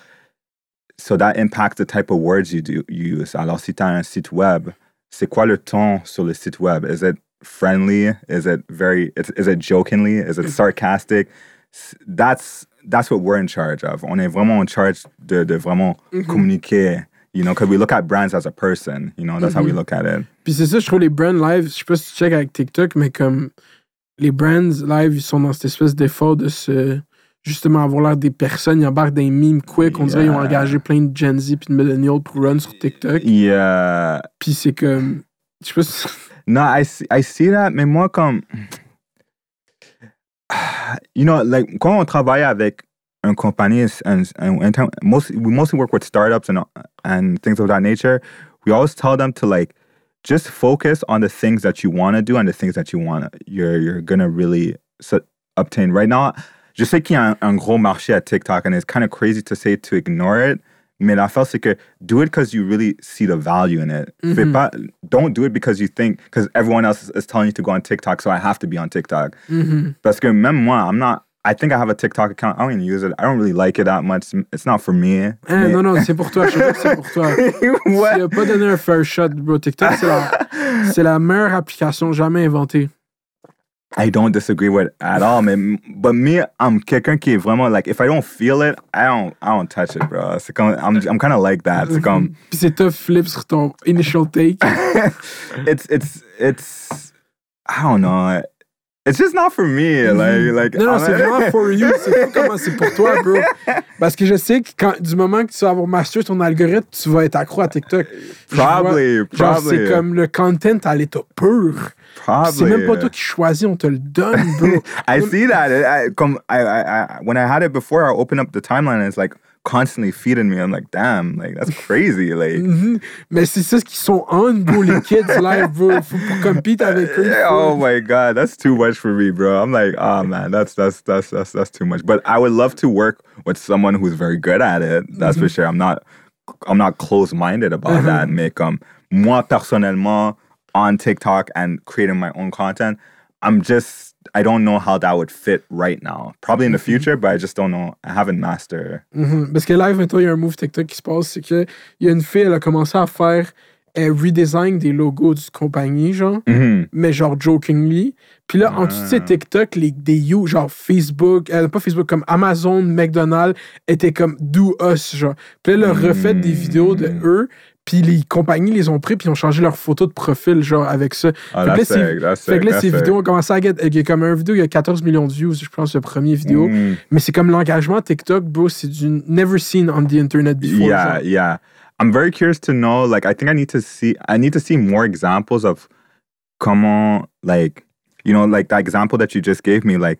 so that impacts the type of words you do you use. Alors, si tu as un site web, c'est quoi le ton sur le site web? Is it friendly? Is it very? Is, is it jokingly? Is it sarcastic? S- That's that's what we're in charge of. On est vraiment in charge de, de vraiment communiquer. You know, because we look at brands as a person. You know, that's how we look at it. Puis c'est ça, je trouve les brands live, je sais pas si tu check avec TikTok, mais comme les brands live, ils sont dans cette espèce d'effort de se justement avoir l'air des personnes, ils embarquent des memes quick, on dirait qu'ils ont Yeah. engagé plein de Gen Z puis de millennials pour run sur TikTok. Yeah. Puis c'est comme, je sais pas si... No, I see, I see that, mais moi, comme. You know, like, quand on travaille avec une compagnie, and, and, and most, we mostly work with startups and, and things of that nature, we always tell them to, like, just focus on the things that you want to do and the things that you want you're, you're going to really su- obtain. Right now, je sais qu'il y a un, un gros marché à TikTok, and it's kind of crazy to say to ignore it. Mais l'affaire, c'est que do it because you really see the value in it. Fais Mhm. pas, don't do it because you think, because everyone else is, is telling you to go on TikTok, so I have to be on TikTok. Mhm. Parce que même moi, I'm not, I think I have a TikTok account. I don't even use it. I don't really like it that much. It's not for me. Eh, hein, Mais- non, non, c'est pour toi, je sais que c'est pour toi. What? Tu as pas donné un fair shot, bro. TikTok, c'est la, c'est la meilleure application jamais inventée. I don't disagree with at all, man. But me, I'm quelqu'un qui est vraiment like, if I don't feel it, I don't, I don't touch it, bro. C'est comme, I'm, I'm kind of like that. C'est comme, Puis c'est tough flip sur ton initial take. it's it's it's I don't know. It's just not for me. Like, like Non, non, c'est vraiment for you. C'est pas comment c'est pour toi, bro. Parce que je sais que quand, du moment que tu vas avoir master ton algorithme, tu vas être accro à TikTok. Probably, vois- Genre, probably. c'est comme le content à l'état pur. Probably. C'est même pas toi qui choisis, on te le donne, bro. I see that. I, I, I, I, when I had it before, I opened up the timeline and it's like constantly feeding me. I'm like, damn, like that's crazy. Like, Mhm. Mais c'est ça qu'ils sont on, bro, les kids live, bro. Faut compete avec eux. oh my god, that's too much for me, bro. I'm like, oh man, that's that's that's that's that's too much. But I would love to work with someone who's very good at it. That's for mhm. sure. I'm not, I'm not close minded about uh-huh. that. Make comme moi personnellement on TikTok and creating my own content, I'm just I don't know how that would fit right now. Probably in the future, but I just don't know. I haven't mastered. Mhm. Parce que live, maintenant, il y a un move TikTok qui se passe, c'est que il y a une fille, elle a commencé à faire un redesign des logos du compagnie, genre, Mhm. mais genre jokingly. Puis là, en dessous de ces TikTok, les, des you, genre Facebook, euh, pas Facebook, comme Amazon, McDonald's, étaient comme do us, genre. Puis là, elle a refait des vidéos de eux, puis les compagnies les ont pris, puis ils ont changé leur photo de profil, genre, avec ça. Oh, Fait que là, ces- Fait que là, vidéos ont commencé à get. Il y a comme un vidéo, il y a 14 millions de views, je pense, le premier vidéo. Mm. Mais c'est comme l'engagement TikTok, bro, c'est du never seen on the internet before. yeah genre. yeah i'm very curious to know like i think i need to see i need to see more examples of comment like you know like that example that you just gave me like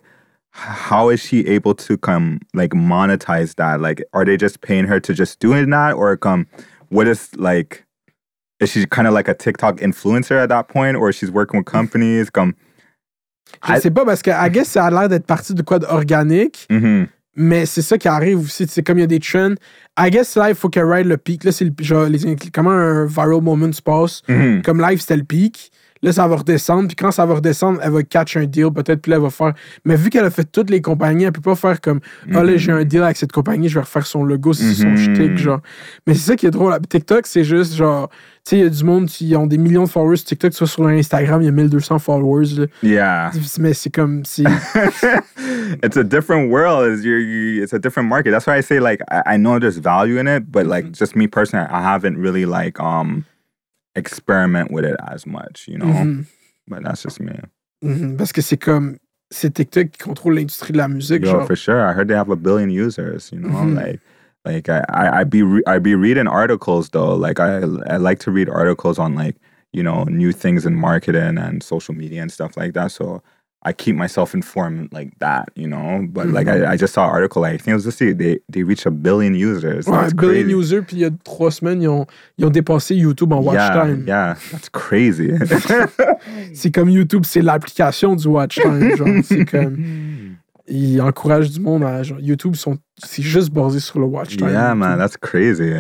how is she able to come like monetize that? Like are they just paying her to just doing that or come what is like is she kind of like a tiktok influencer at that point or she's working with companies come Je sais pas parce que, I guess, ça a l'air d'être parti de quoi d'organique, Mhm. mais c'est ça qui arrive aussi. C'est comme il y a des trends. I guess il faut qu'elle ride le pic. Là, c'est le, genre, les, comment un viral moment se passe. Mhm. Comme live, c'était le pic. Là, ça va redescendre. Puis quand ça va redescendre, elle va catch un deal, peut-être. Puis là, elle va faire. Mais vu qu'elle a fait toutes les compagnies, elle peut pas faire comme Ah là, j'ai un deal avec cette compagnie, je vais refaire son logo, c'est son Mhm. shtick, genre. Mais c'est ça qui est drôle. TikTok, c'est juste genre. Tu sais, il y a du monde qui ont des millions de followers sur TikTok, soit sur Instagram, il y a 1200 followers. là. yeah Mais c'est comme. c'est- it's a different world. It's, you, it's a different market. That's why I say like I, I know there's value in it, but like just me personally, I haven't really like um experiment with it as much, you know. Mhm. But that's just me. Mhm. Parce que c'est comme. C'est TikTok qui contrôle l'industrie de la musique, Yo, genre. for sure. I heard they have a billion users. You know, Mhm. like like I I I be re- I be reading articles though. Like I I like to read articles on like you know new things in marketing and social media and stuff like that. So. I keep myself informed like that, you know? But like I, I just saw an article. I think it was just they they reached a billion users. Ouais, That's billion crazy. users, puis il y a trois semaines, ils ont, ils ont dépassé YouTube en watch yeah, time. yeah, that's crazy. C'est comme YouTube, c'est l'application du watch time. genre. C'est comme. Ils encouragent du monde à. Genre, YouTube, sont, c'est juste basé sur le watch time. yeah, man, that's crazy.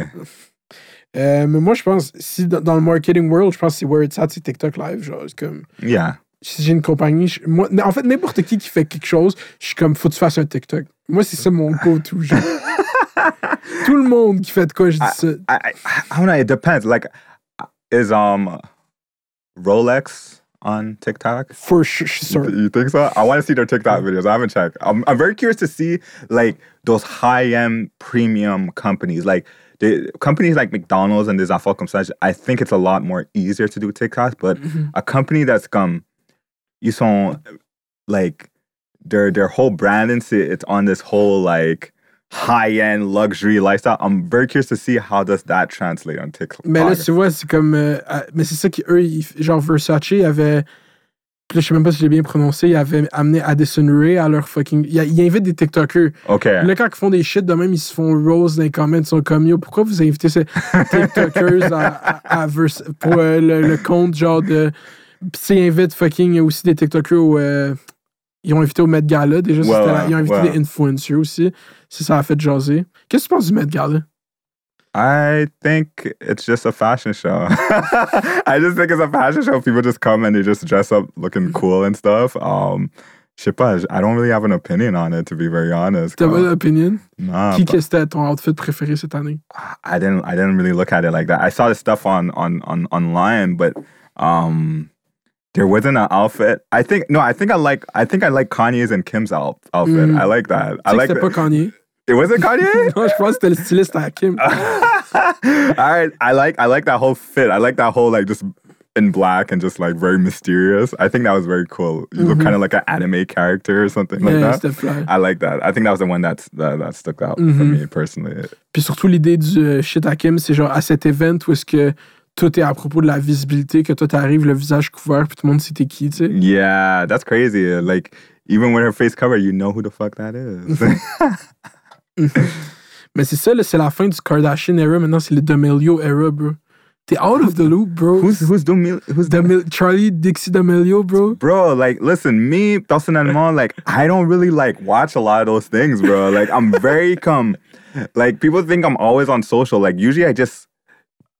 Euh, mais moi, je pense, si dans, dans le marketing world, je pense que c'est where it's at, c'est TikTok Live. Genre, c'est comme. Yeah, Si j'ai une compagnie, je- moi, en fait, n'importe qui qui fait quelque chose, je suis comme, faut que tu fasses un TikTok. Moi, c'est ça mon go-to. Tout le monde qui fait de quoi, je dis ça. I, I, I don't know. It depends. Like, is um Rolex on TikTok? For sure. sure. You think so? I want to see their TikTok videos. I haven't checked. I'm, I'm very curious to see like those high end premium companies, like the companies like McDonald's and affaires comme. I think it's a lot more easier to do TikToks, but a company that's come, you saw like their their whole branding, c'est- it's on this whole like high end luxury lifestyle. I'm very curious to see how does that translate on TikTok. Mais là, tu vois, c'est comme. euh, euh, mais c'est ça qu'eux, ils- genre Versace avait. Là, je sais même pas si j'ai bien prononcé, ils avaient amené Addison Ray à leur fucking. Ils, ils invitent des TikTokers. okay. Puis Là, quand ils font des shit de même, ils se font rose dans les comments. Ils sont comme yo, pourquoi vous invitez ces TikTokers à, à- à pour euh, le, le compte genre de. Puis ils invitent fucking aussi des TikTokers au. euh, ils ont invité au Met Gala déjà. Ouais, la- ils ont invité ouais. des influencers aussi. Ça, ça a fait jaser. Qu'est-ce que tu penses du Met Gala? I think it's just a fashion show. I just think it's a fashion show. People just come and they just dress up looking cool and stuff. Um, je sais pas, I don't really have an opinion on it to be very honest. T'as pas d'opinion? nah, Qui que c'était ton outfit préféré cette année? I didn't I didn't really look at it like that. I saw the stuff on on on online, but um there wasn't an outfit. I think no, I think I like I think I like Kanye's and Kim's out, outfit. Mm. I like that. I like que c'était pas that. Kanye. It wasn't Kanye? non, je pense que c'était le styliste à Kim. All right, I like I like that whole fit. I like that whole like just in black and just like very mysterious. I think that was very cool. You look Mhm. kind of like an anime character or something like Yeah, that. c'était fly. I like that. I think that was the one that's that, that stuck out for Mhm. me personally. Puis surtout, l'idée du euh, shit Hakim, c'est genre à cet event où est-ce que tout est à propos de la visibilité, que toi t'arrives le visage couvert, puis tout le monde sait t'es qui, tu sais. Yeah, that's crazy. Like even with her face cover, you know who the fuck that is. Mais c'est ça, c'est la fin du Kardashian era. Maintenant, c'est le D'Amelio era, bro. T'es out of the loop, bro. who's who's doing who's D'Amel- Charlie Dixie D'Amelio, bro. Bro, like, listen, me, personnellement, like, I don't really, like, watch a lot of those things, bro. Like, I'm very, come, like, people think I'm always on social. Like, usually I just,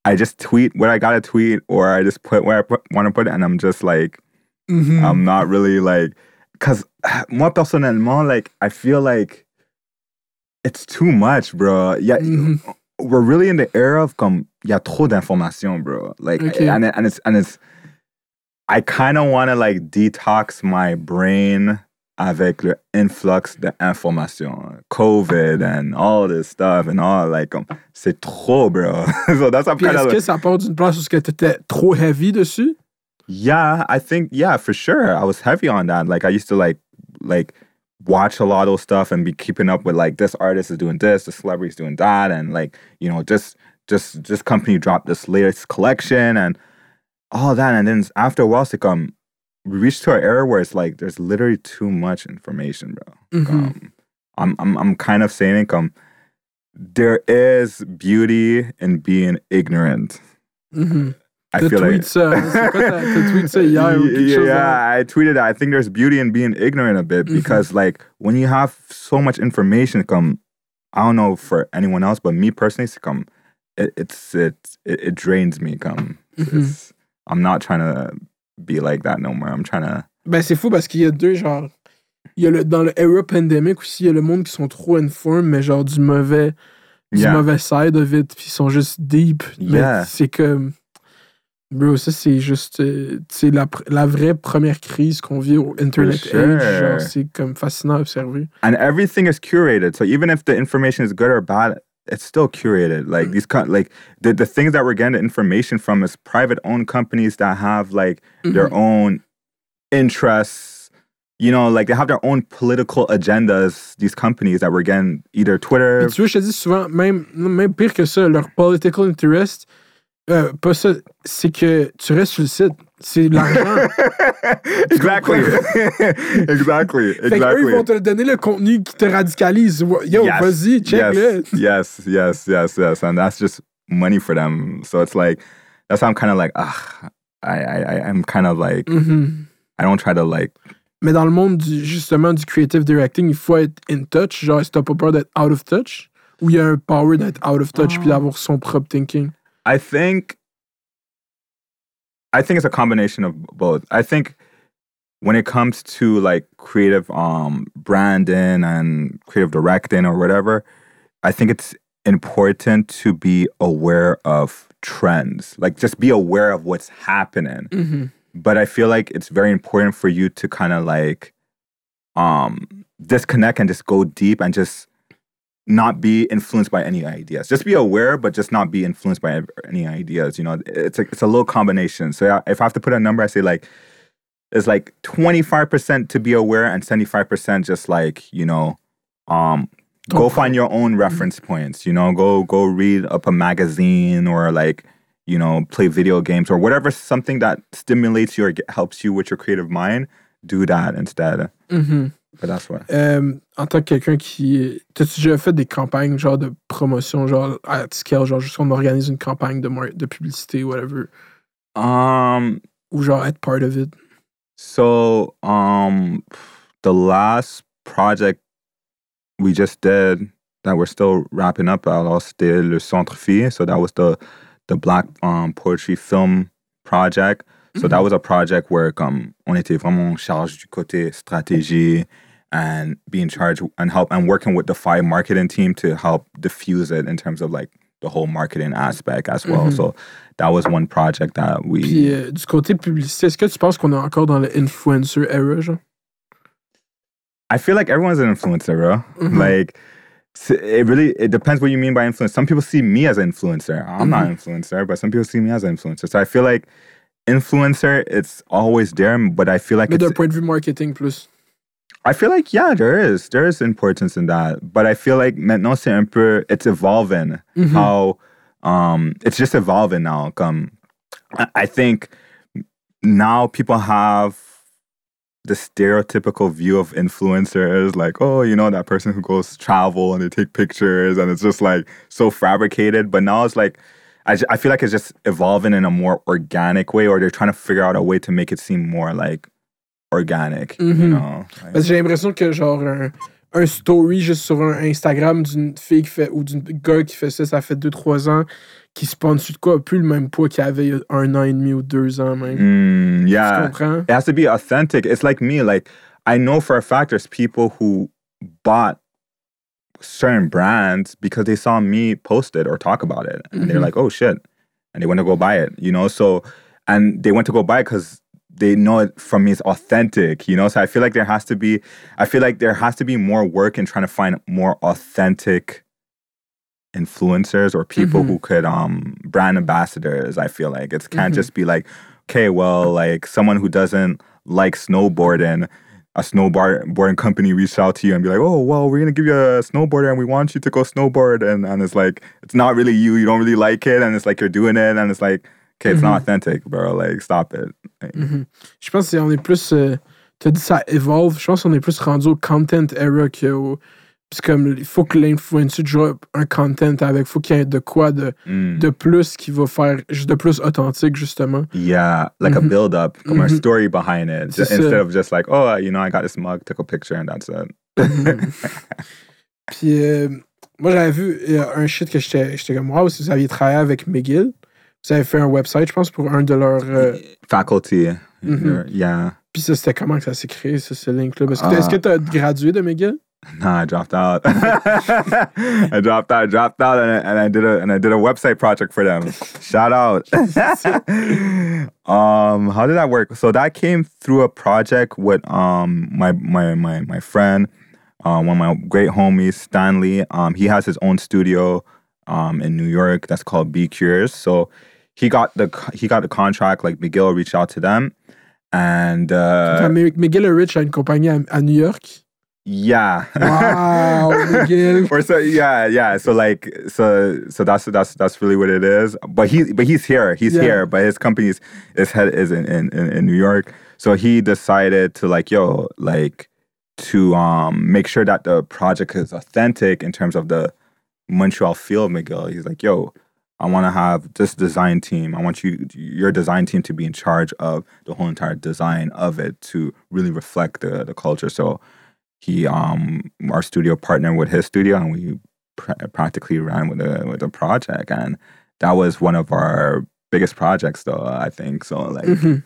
I just tweet what I gotta tweet, or I just put where I put, want to put it, and I'm just, like, Mhm. I'm not really, like, because moi, personnellement, like, I feel like it's too much, bro. Yeah, Mhm. we're really in the era of comme y a trop d'informations, bro. Like Okay. and it- and it's and it's I kind of want to like detox my brain avec le influx d'informations, COVID and all this stuff and all like um, c'est trop, bro. so that's Puis kind est-ce of que ça part d'une place où est-ce que t'étais trop heavy dessus? yeah. I think yeah for sure. I was heavy on that. Like I used to like like watch a lot of those stuff and be keeping up with like this artist is doing this, the celebrity's doing that, and like you know just just this company dropped this latest collection and all that, and then after a while, it's like um we reached to an era where it's like there's literally too much information, bro. Mhm. Um, I'm I'm I'm kind of saying um there is beauty in being ignorant. Mhm. I T'as feel tweet like quoi ta- t'as tweet hier yeah, yeah, I tweeted that. I think there's beauty in being ignorant a bit Mhm. because, like, when you have so much information, come, I don't know for anyone else, but me personally, it's come, it, it's it, it it drains me. Come, Mhm. It's- I'm not trying to be like that no more. I'm trying to. Ben, c'est fou parce qu'il y a deux, genre. Il y a le, dans le era pandemic aussi, il y a le monde qui sont trop informed, mais genre du mauvais, du Yeah. mauvais side of it, puis ils sont juste deep. Mais Yeah. c'est comme. Bro, ça, c'est juste. euh, c'est la, la vraie première crise qu'on vit au Internet sure. Age. Genre, c'est comme fascinant à observer. And everything is curated. So even if the information is good or bad, it's still curated. Like Mm. these, co- like the the things that we're getting the information from is private owned companies that have like their Mhm. own interests. You know, like they have their own political agendas. These companies that we're getting either Twitter. Tu vois, je te dis souvent, même, même pire que ça, leur political interest, euh, pas ça, c'est que tu restes sur le site. C'est l'argent. exactly. exactly. Fait qu'eux, ils vont Exactly. te donner le contenu qui te radicalise. Yo, Yes. vas-y, check-le. Yes, yes, yes, yes, yes, and that's just money for them. So it's like that's why I'm kind of like, ah, I, I, I'm kind of like, Mhm. I don't try to like, Mais dans le monde du, justement du creative directing, il faut être in touch. Genre, est-ce que t'as pas peur d'être out of touch? Ou il y a un power d'être out of touch Oh. puis d'avoir son propre thinking? I think, I think it's a combination of both. I think when it comes to like creative um branding and creative directing or whatever, I think it's important to be aware of trends. Like just be aware of what's happening. Mhm. but I feel like it's very important for you to kind of like um disconnect and just go deep and just not be influenced by any ideas. Just be aware, but just not be influenced by any ideas. You know, it's a, it's a little combination. So if I have to put a number, I say like it's like twenty five percent to be aware and seventy five percent just like you know um go find your own reference points. You know, go go read up a magazine or like you know play video games or whatever something that stimulates you or helps you with your creative mind. Do that instead. Mhm. But that's what. Euh, en tant que quelqu'un qui. T'as-tu déjà fait des campagnes genre de promotion, genre à scale, genre juste on organise une campagne de, mar- de publicité, whatever, Um. ou genre être part of it? So um, the last project we just did that we're still wrapping up, alors c'était le Centre Phi. So that was the the Black um, Poetry Film project. So that was a project where um, on était vraiment en charge du côté stratégie and be in charge and help and working with the Phi marketing team to help diffuse it in terms of like the whole marketing aspect as well. Mhm. So that was one project that we Puis euh, du côté publicité, est-ce que tu penses qu'on est encore dans le influencer era, genre? I feel like everyone's an influencer, bro. Mhm. Like it really it depends what you mean by influence. Some people see me as an influencer. I'm not an influencer, but some people see me as an influencer. So I feel like influencer, it's always there, but I feel like Mais d'un point de vue marketing plus. I feel like yeah, there is there is importance in that, but I feel like maintenant c'est un peu it's evolving Mhm. how um it's just evolving now. Come, I- I think now people have the stereotypical view of influencers, like oh, you know that person who goes travel and they take pictures, and it's just like so fabricated. But now it's like. I, I feel like it's just evolving in a more organic way, or they're trying to figure out a way to make it seem more like organic, you Mhm. know? Parce que j'ai l'impression que genre un, un story juste sur un Instagram d'une fille qui fait ou d'un gars qui fait ça, ça fait 2-3 ans, qui se pend dessus de quoi, plus le même poids qu'il avait il y a un an et demi ou deux ans même. Mm, Tu yeah. comprends? It has to be authentic. It's like me. Like I know for a fact there's people who bought certain brands because they saw me post it or talk about it. And they're Mhm. like, oh shit. And they went to go buy it, you know? So and they went to go buy it because they know it from me is authentic, you know? So I feel like there has to be I feel like there has to be more work in trying to find more authentic influencers or people Mhm. who could um brand ambassadors i feel like it can't Mhm. just be like okay well like someone who doesn't like snowboarding a snowboarding company reached out to you and be like oh well we're gonna give you a snowboarder and we want you to go snowboard and, and it's like it's not really you you don't really like it and it's like you're doing it and it's like okay it's not authentic bro like stop it Like, Mhm. Je pense qu'on est plus. Euh, T'as dit ça evolve. Je pense qu'on est plus rendu au content era qu'au. C'est comme, il faut que l'influencer joue un content avec. faut qu'il y ait de quoi de, mm. de plus qui va faire juste de plus authentique, justement. yeah like a Mhm. build up come a Mhm. story behind it instead of just like oh you know i got this mug took a picture and that's it Puis, euh, moi, j'avais vu un shit que j'étais j'étais comme, wow, si vous aviez travaillé avec McGill, vous avez fait un website, je pense, pour un de leurs. euh, faculty. Mhm. Yeah. puis ça, c'était comment que ça s'est créé, ça, ce link-là? Parce que Ah. Est-ce que tu as gradué de McGill? No, I dropped out. I dropped out. I dropped out, and I, and I did a and I did a website project for them. Shout out. um, how did that work? So that came through a project with um my my my my friend, uh, one of my great homies, Stanley. Um, he has his own studio um in New York that's called Be Cures. So he got the he got the contract. Like McGill reached out to them, and uh, McGill et Rich a une compagnie à, à New York. yeah. Wow, McGill. or so yeah yeah so like so so that's that's that's really what it is but he but he's here he's Yeah. here but his company's his head is in, in in in new york so he decided to like yo like to um make sure that the project is authentic in terms of the montreal feel of mcgill he's like yo I want to have this design team. I want you, your design team, to be in charge of the whole entire design of it to really reflect the the culture. So he um our studio partnered with his studio and we pr- practically ran with the with the project and that was one of our biggest projects though i think so like Mhm.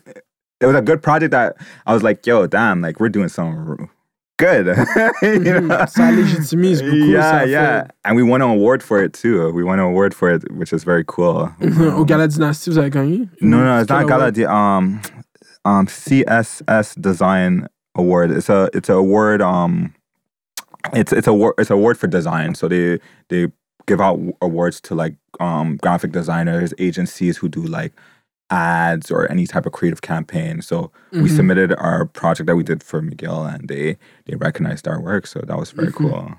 it was a good project that i was like yo damn like we're doing something good Mhm. Ça légitimise beaucoup, yeah ça yeah fait- and we won an award for it too we won an award for it which is very cool Mhm. Au Um, Gala Dynastie, vous avez gagné? no, no, it's not Gala. The um, um, CSS Design Award. It's a it's a award. Um, it's it's a it's a award for design. So they they give out awards to like um graphic designers, agencies who do like ads or any type of creative campaign. So we Mhm. submitted our project that we did for McGill, and they they recognized our work. So that was very Mhm. cool.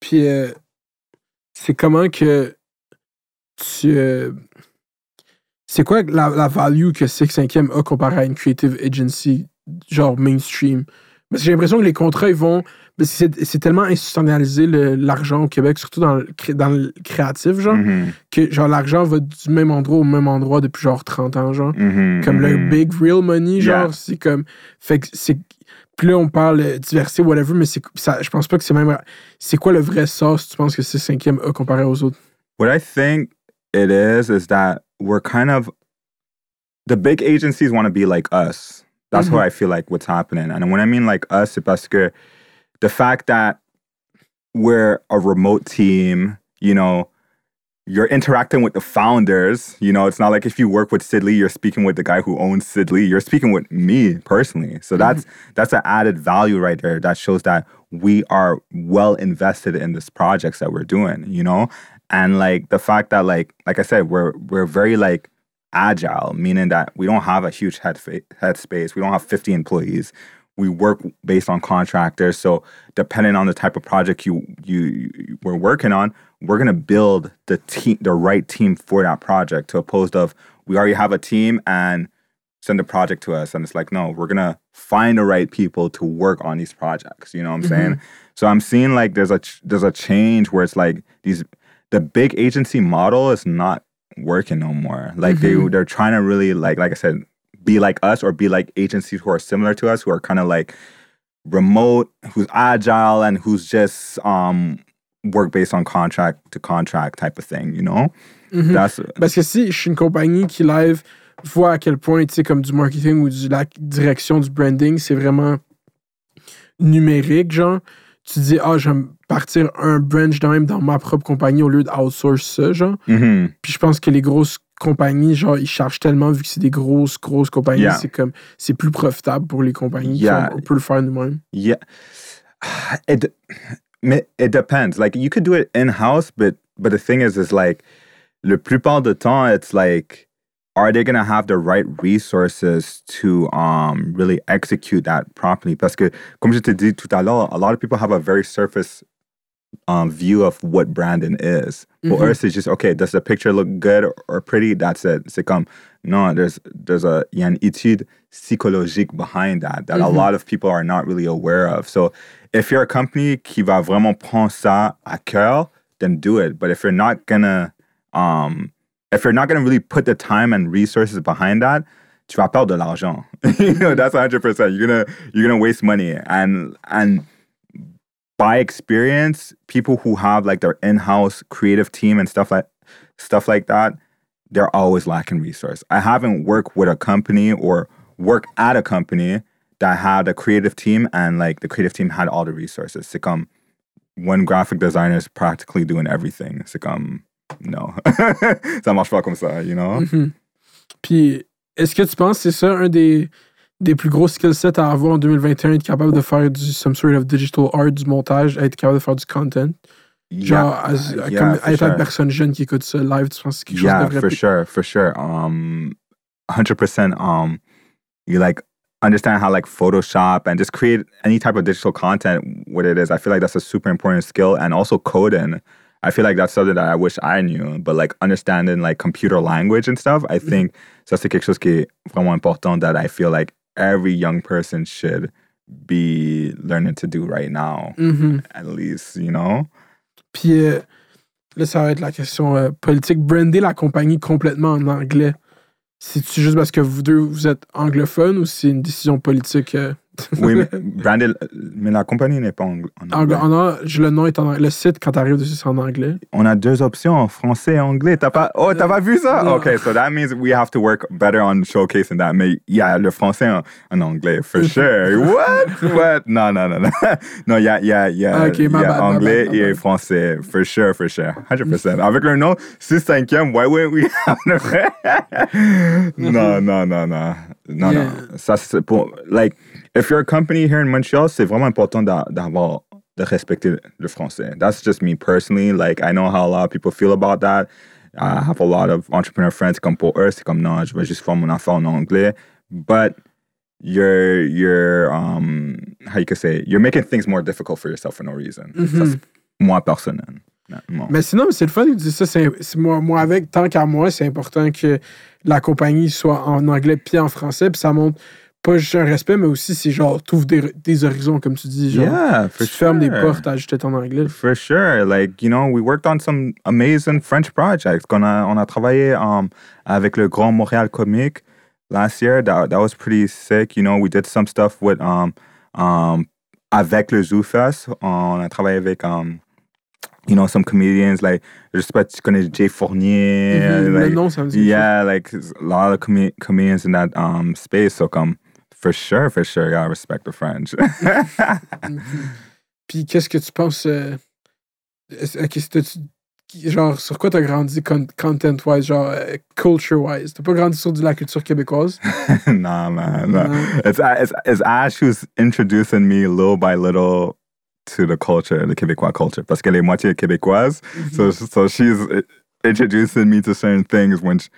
Puis, euh, c'est comment que tu. euh, c'est quoi la, la value que 6 5e a comparé à une creative agency, genre mainstream? Parce que j'ai l'impression que les contrats, ils vont. C'est tellement institutionnalisé l'argent au Québec, surtout dans le, dans le créatif, genre, Mhm, que genre l'argent va du même endroit au même endroit depuis genre 30 ans, genre. mhm, Comme le mhm. big real money, genre, Yeah. c'est comme. Fait que c'est. Puis là, on parle euh, diversité, whatever, mais c'est ça, je pense pas que c'est même. C'est quoi le vrai sauce, tu penses que c'est 5e A comparé aux autres? What I think it is is that we're kind of the big agencies want to be like us. That's what I feel like what's happening. And when I mean like us, c'est parce que the fact that we're a remote team, you know, you're interacting with the founders. You know, it's not like if you work with Sid Lee, you're speaking with the guy who owns Sid Lee. You're speaking with me personally. So mm-hmm. that's that's an added value right there. That shows that we are well invested in this projects that we're doing. You know, and like the fact that like like I said, we're we're very like agile, meaning that we don't have a huge head, fa- head space. We don't have 50 employees. We work based on contractors. So depending on the type of project you you, you we're working on, we're gonna build the team, the right team for that project. To opposed of we already have a team and send the project to us, and it's like no, we're gonna find the right people to work on these projects. You know what I'm saying? Mm-hmm. So I'm seeing like there's a ch- there's a change where it's like these the big agency model is not working no more. Like they mm-hmm. they're trying to really like like I said, be like us or be like agencies who are similar to us, who are kind of like remote, who's agile and who's just um work based on contract to contract type of thing, you know? That's Parce que si je suis une compagnie qui live voit à quel point, tu sais, comme du marketing ou de la direction du branding, c'est vraiment numérique, genre, tu dis, ah, je vais me partir un branch de même dans ma propre compagnie au lieu d'outsource ça, genre. Mhm. Puis je pense que les grosses compagnies, genre, ils chargent tellement, vu que c'est des grosses, grosses compagnies, Yeah. c'est comme, c'est plus profitable pour les compagnies. qui Yeah. ont- On peut le faire nous-mêmes. Yeah. It it depends. Like you could do it in house, but but the thing is, is like le plupart du temps, it's like, are they gonna have the right resources to um really execute that properly? Parce que, comme je te dis tout à l'heure, a lot of people have a very surface um view of what branding is. For Mhm. us, it's just okay. Does the picture look good or pretty? That's it. C'est comme no. There's there's a il y a une étude psychologique behind that that a Mhm. lot of people are not really aware of. So if you're a company qui va vraiment prendre ça à cœur, then do it. But if you're not gonna um if you're not gonna really put the time and resources behind that, tu vas perdre de l'argent. you know, that's 100%. You're gonna you're gonna waste money and and by experience, people who have like their in-house creative team and stuff like stuff like that, they're always lacking resource. I haven't worked with a company or worked at a company that had a creative team and like the creative team had all the resources. C'est comme one graphic designer is practically doing everything. C'est comme no. ça marche pas comme ça, you know? Mhm. Puis, est-ce que tu penses c'est ça un des, des plus gros skill sets à avoir en 2021, être capable de faire du some sort of digital art, du montage, être capable de faire du content? Genre, as- yeah, comme for être sure. une personne jeune qui écoute ça live, tu penses que quelque yeah, chose de for vrai? sure, for sure. Um, hundred percent. Um, you like understand how like Photoshop and just create any type of digital content. What it is, I feel like that's a super important skill, and also coding. I feel like that's something that I wish I knew, but like understanding like computer language and stuff. I think ça c'est quelque chose qui est vraiment important that I feel like every young person should be learning to do right now, Mhm. at least. You know? Puis euh, là, ça va être la question euh, politique. Brander la compagnie complètement en anglais, c'est-tu juste parce que vous deux, vous êtes anglophone ou c'est une décision politique? euh? Oui, mais, Branded, mais la compagnie n'est pas en, en anglais. en an- je- le nom est en anglais. Le site, quand t'arrives dessus, c'est en anglais. On a deux options, français et anglais. T'as pas, oh, t'as pas vu ça? Non. Okay, so that means we have to work better on showcasing that. Mais yeah, le français en, en anglais, for sure. What? What? No, no, no, no. No, yeah, yeah, yeah. Ah, ok, my yeah bad, anglais bad, et français, for sure, for sure. 100%. Avec le nom 6-5e, why wouldn't we have the... No, no, no, no. No, Yeah. no. Ça, c'est pour... Like, if you're a company here in Montreal, c'est vraiment important d'a- d'avoir de respecter le français. That's just me personally. Like, I know how a lot of people feel about that. I have a lot of entrepreneur friends comme pour eux, c'est comme non, je vais juste faire mon affaire en anglais. But you're you're um how you could say you're making things more difficult for yourself for no reason. Ça, c'est moi personnel. Non. Mais sinon, c'est le fun de dire ça. C'est, c'est moi, moi, avec, tant qu'à moi, c'est important que la compagnie soit en anglais puis en français. Puis ça montre pas juste un respect, mais aussi c'est genre, t'ouvres des, des horizons, comme tu dis. Genre, Yeah, for tu fermes des sure. portes à juste être en anglais. For sure. Like, you know, we worked on some amazing French projects. On a, on a travaillé um, avec le Grand Montréal Comique last year. That, that was pretty sick. You know, we did some stuff with, um, um, avec le Zoo Fest. On a travaillé avec, um, you know, some comedians. Like, je sais pas, tu connais Jay Fournier. Mhm, le like, nom, ça me dit yeah, like a lot of com- comedians in that um, space. So, come, for sure, for sure, Y'all respect the French. Puis qu'est-ce que tu penses. euh, est-ce- ok, c'est- t'as-tu- genre, sur quoi t'as grandi con- content-wise, genre euh, culture-wise? T'as pas grandi sur de la culture québécoise? nah, man. no. No. It's, it's it's Ash who's introducing me little by little to the culture, the Québécois culture, parce qu'elle est moitié québécoise. So so she's uh, introducing me to certain things when. She,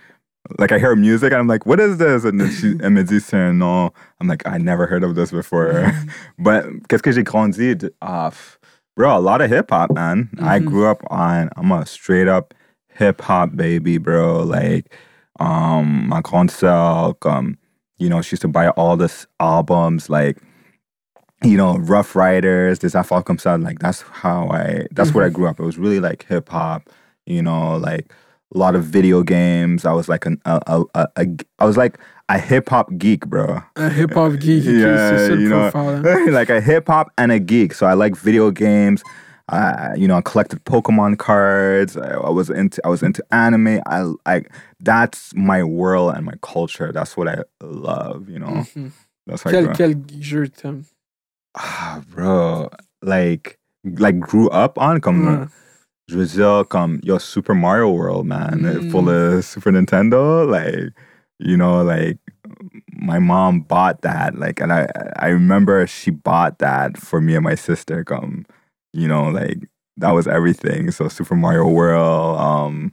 like I hear music and I'm like, what is this? And then she, elle me dit, c'est un nom. I'm like, I never heard of this before. but qu'est-ce que j'ai grandi off? Bro, a lot of hip hop, man. I grew up on, I'm a straight up hip hop baby, bro. Like, um, my grande sœur, um, you know, she used to buy all this albums, like, you know, Ruff Ryders, this affaire comme ça. Like, that's how I, that's where I grew up. It was really like hip hop, you know, like a lot of video games. I was like an, a, a, a, a I was like a hip hop geek, bro. Un hip-hop geek. ok, Yeah, c'est ça le you know, like a hip hop and a geek. So I like video games. I, you know, I collected Pokemon cards. I, I was into, I was into anime. I like that's my world and my culture. That's what I love. You know, Mhm. that's grew Quel, quel jeu t'aimes? Ah, bro, like, like grew up on comme. Ouais. Je veux dire, comme, yo, Super Mario World, man, Mm. for the Super Nintendo, like, you know, like, my mom bought that, like, and I, I remember she bought that for me and my sister, come, you know, like, that was everything. So Super Mario World, um,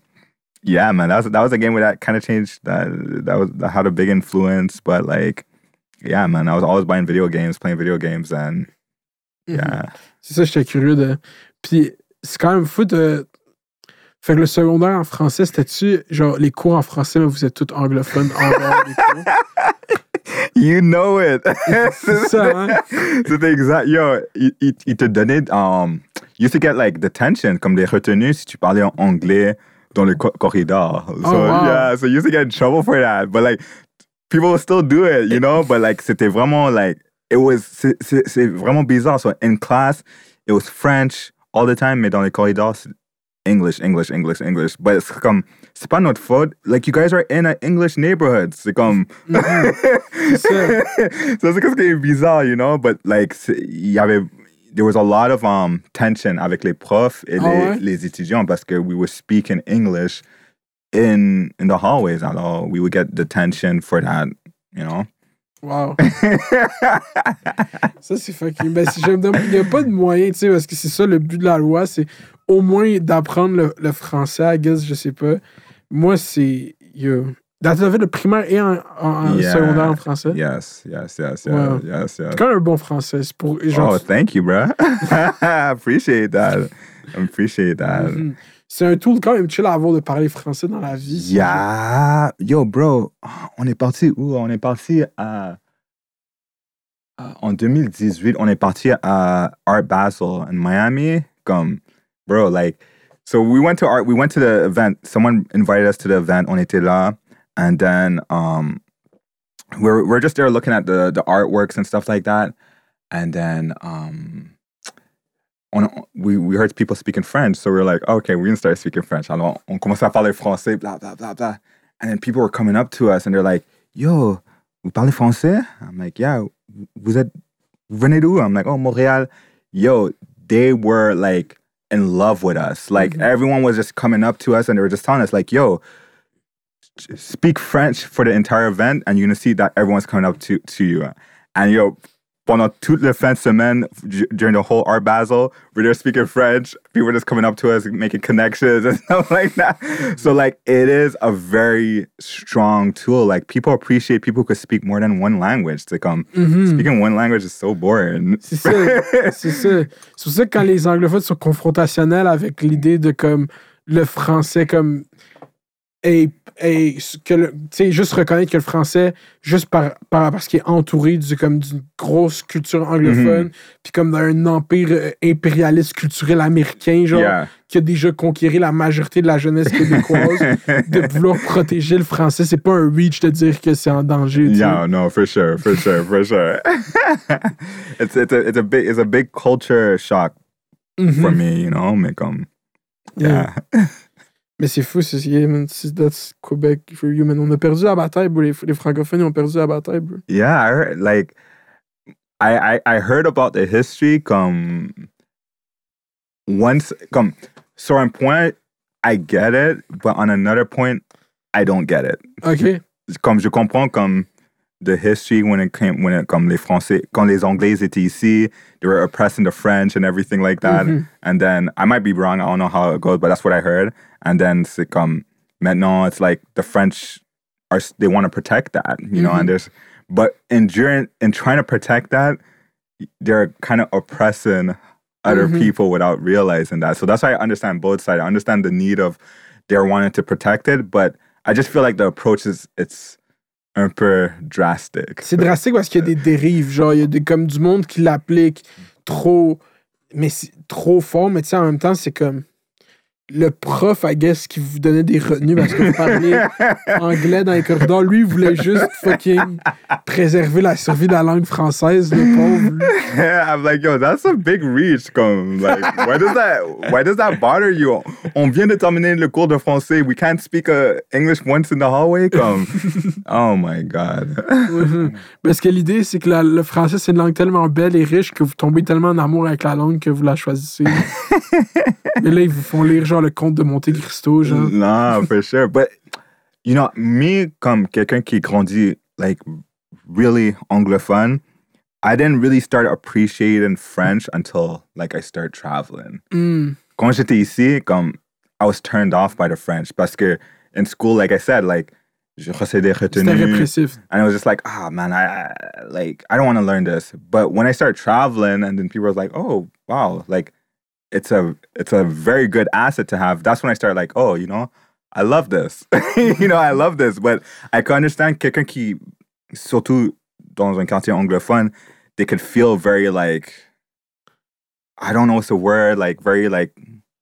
yeah, man, that was that was a game where that kind of changed. That that was that had a big influence, but like, yeah, man, I was always buying video games, playing video games, and Mhm. yeah, C'est ça, j'étais curieux de. Puis c'est quand même fou de. Fait que le secondaire en français, c'était-tu genre les cours en français, mais vous êtes tous anglophones en dehors des cours? You know it. C'est ça, hein? C'est exact. Yo, il, te donnait. Um, you used to get like detention, comme des retenues si tu parlais en anglais dans le co- corridor. So, Oh, wow. yeah, so you used to get in trouble for that. But like, people still do it, you know? But like, c'était vraiment like, it was, c'est vraiment bizarre. So in class, it was French all the time, mais dans les corridors, English, English, English, English. But it's comme, c'est pas notre faute. Like, you guys are in an English neighborhood. C'est comme. C'est ça. so c'est ce qui bizarre, you know, but like il y avait there was a lot of um tension avec les profs et Ah les, ouais? les étudiants parce que we were speaking English in in the hallways alors we would get detention for that, you know. Wow. Ça, c'est fucking. Ben, si je me demande, il n'y a pas de moyen, tu sais, parce que c'est ça le but de la loi, c'est au moins d'apprendre le, le français, I guess, je sais pas. Moi, c'est. Yo. T'as fait le primaire et en, Yeah. secondaire en français? Yes, yes, yes, yes, Wow. yes, yes. Quand un bon français. C'est pour. Genre, Oh, thank you, bro. Appreciate that. Appreciate that. Mhm. C'est un tool quand même chill à avoir de parler français dans la vie. Yeah. Yo, bro, on est parti où? On est parti à. En 2018, on est parti à Art Basel in Miami. Comme, bro, like, so we went to art, we went to the event. Someone invited us to the event. On était là. And then um, we're, we're just there looking at the, the artworks and stuff like that. And then um, on, we, we heard people speaking French. So we were like, okay, we're going to start speaking French. Alors, on commençait à parler français, blah, blah, blah, blah. And then people were coming up to us and they're like, yo, vous parlez français? I'm like, yeah. Vous êtes, vous venez d'où? I'm like, oh, Montréal. Yo, they were like in love with us. Like mm-hmm. everyone was just coming up to us and they were just telling us, like, yo, speak French for the entire event and you're gonna see that everyone's coming up to, to you. And yo, pendant toute la fin de semaine, during the whole Art Basel, we're there speaking French. People were just coming up to us, making connections and stuff like that. So like, it is a very strong tool. Like people appreciate people who could speak more than one language. Like um, speaking one language is so boring. C'est ça. c'est ça. C'est pour ça que quand les anglophones sont confrontationnels avec l'idée de comme le français comme et, et que sais juste reconnaître que le français juste par, par parce qu'il est entouré du comme d'une grosse culture anglophone puis comme d'un empire euh, impérialiste culturel américain genre Yeah. qui a déjà conquéri la majorité de la jeunesse québécoise de vouloir protéger le français c'est pas un reach de dire que c'est en danger tu sais. Yeah, no, for sure, for sure, for sure. it's it's a it's a big it's a big culture shock for Mhm. me, you know. Um, Yeah. yeah. Mais c'est fou, c'est yeah, that's Quebec for you, man. On a perdu la bataille, bro. Les, les francophones ont perdu la bataille, bro. Yeah, I heard, like I, I I heard about the history come once come so on point I get it, but on another point I don't get it. OK. Comme je comprends comme the history when it came when it comme les Français quand les Anglais étaient ici, they were oppressing the French and everything like that. Mhm. And then I might be wrong, I don't know how it goes, but that's what I heard. And then c'est comme um, maintenant it's like the French are they want to protect that, you know, and mm-hmm. there's but in during in trying to protect that, they're kind of oppressing other mm-hmm. people without realizing that. So that's why I understand both sides. I understand the need of they're wanting to protect it, but I just feel like the approach is it's un peu drastic. C'est drastique parce qu'il y a des dérives. Genre, il y a des, comme du monde qui l'applique trop, mais trop fort. Mais tu sais, en même temps, c'est comme le prof, I guess, qui vous donnait des retenues parce que vous parliez anglais dans les corridors. Lui, il voulait juste fucking préserver la survie de la langue française, le pauvre. I'm like, yo, that's a big reach. Comme, like, why does that, why does that bother you? On vient de terminer le cours de français. We can't speak uh, English once in the hallway. Comme, oh my god. Mhm. Parce que l'idée, c'est que la- le français, c'est une langue tellement belle et riche que vous tombez tellement en amour avec la langue que vous la choisissez. Mais là, ils vous font lire genre le conte de Monte Cristo, genre. nah, for sure. But you know, me comme quelqu'un qui grandit like really anglophone, I didn't really start appreciating French until like I started traveling. Hmm. Quand j'étais ici, comme I was turned off by the French parce que in school, like I said, like je recevais des C'était répressif. And I was just like, ah, man, I, I like I don't want to learn this. But when I started traveling, and then people were like, oh, wow, like it's a it's a very good asset to have. That's when I started like, oh, you know, I love this. you know, I love this. But I can understand quelqu'un qui, surtout dans un quartier anglophone, they could feel very like, I don't know what's the word, like very like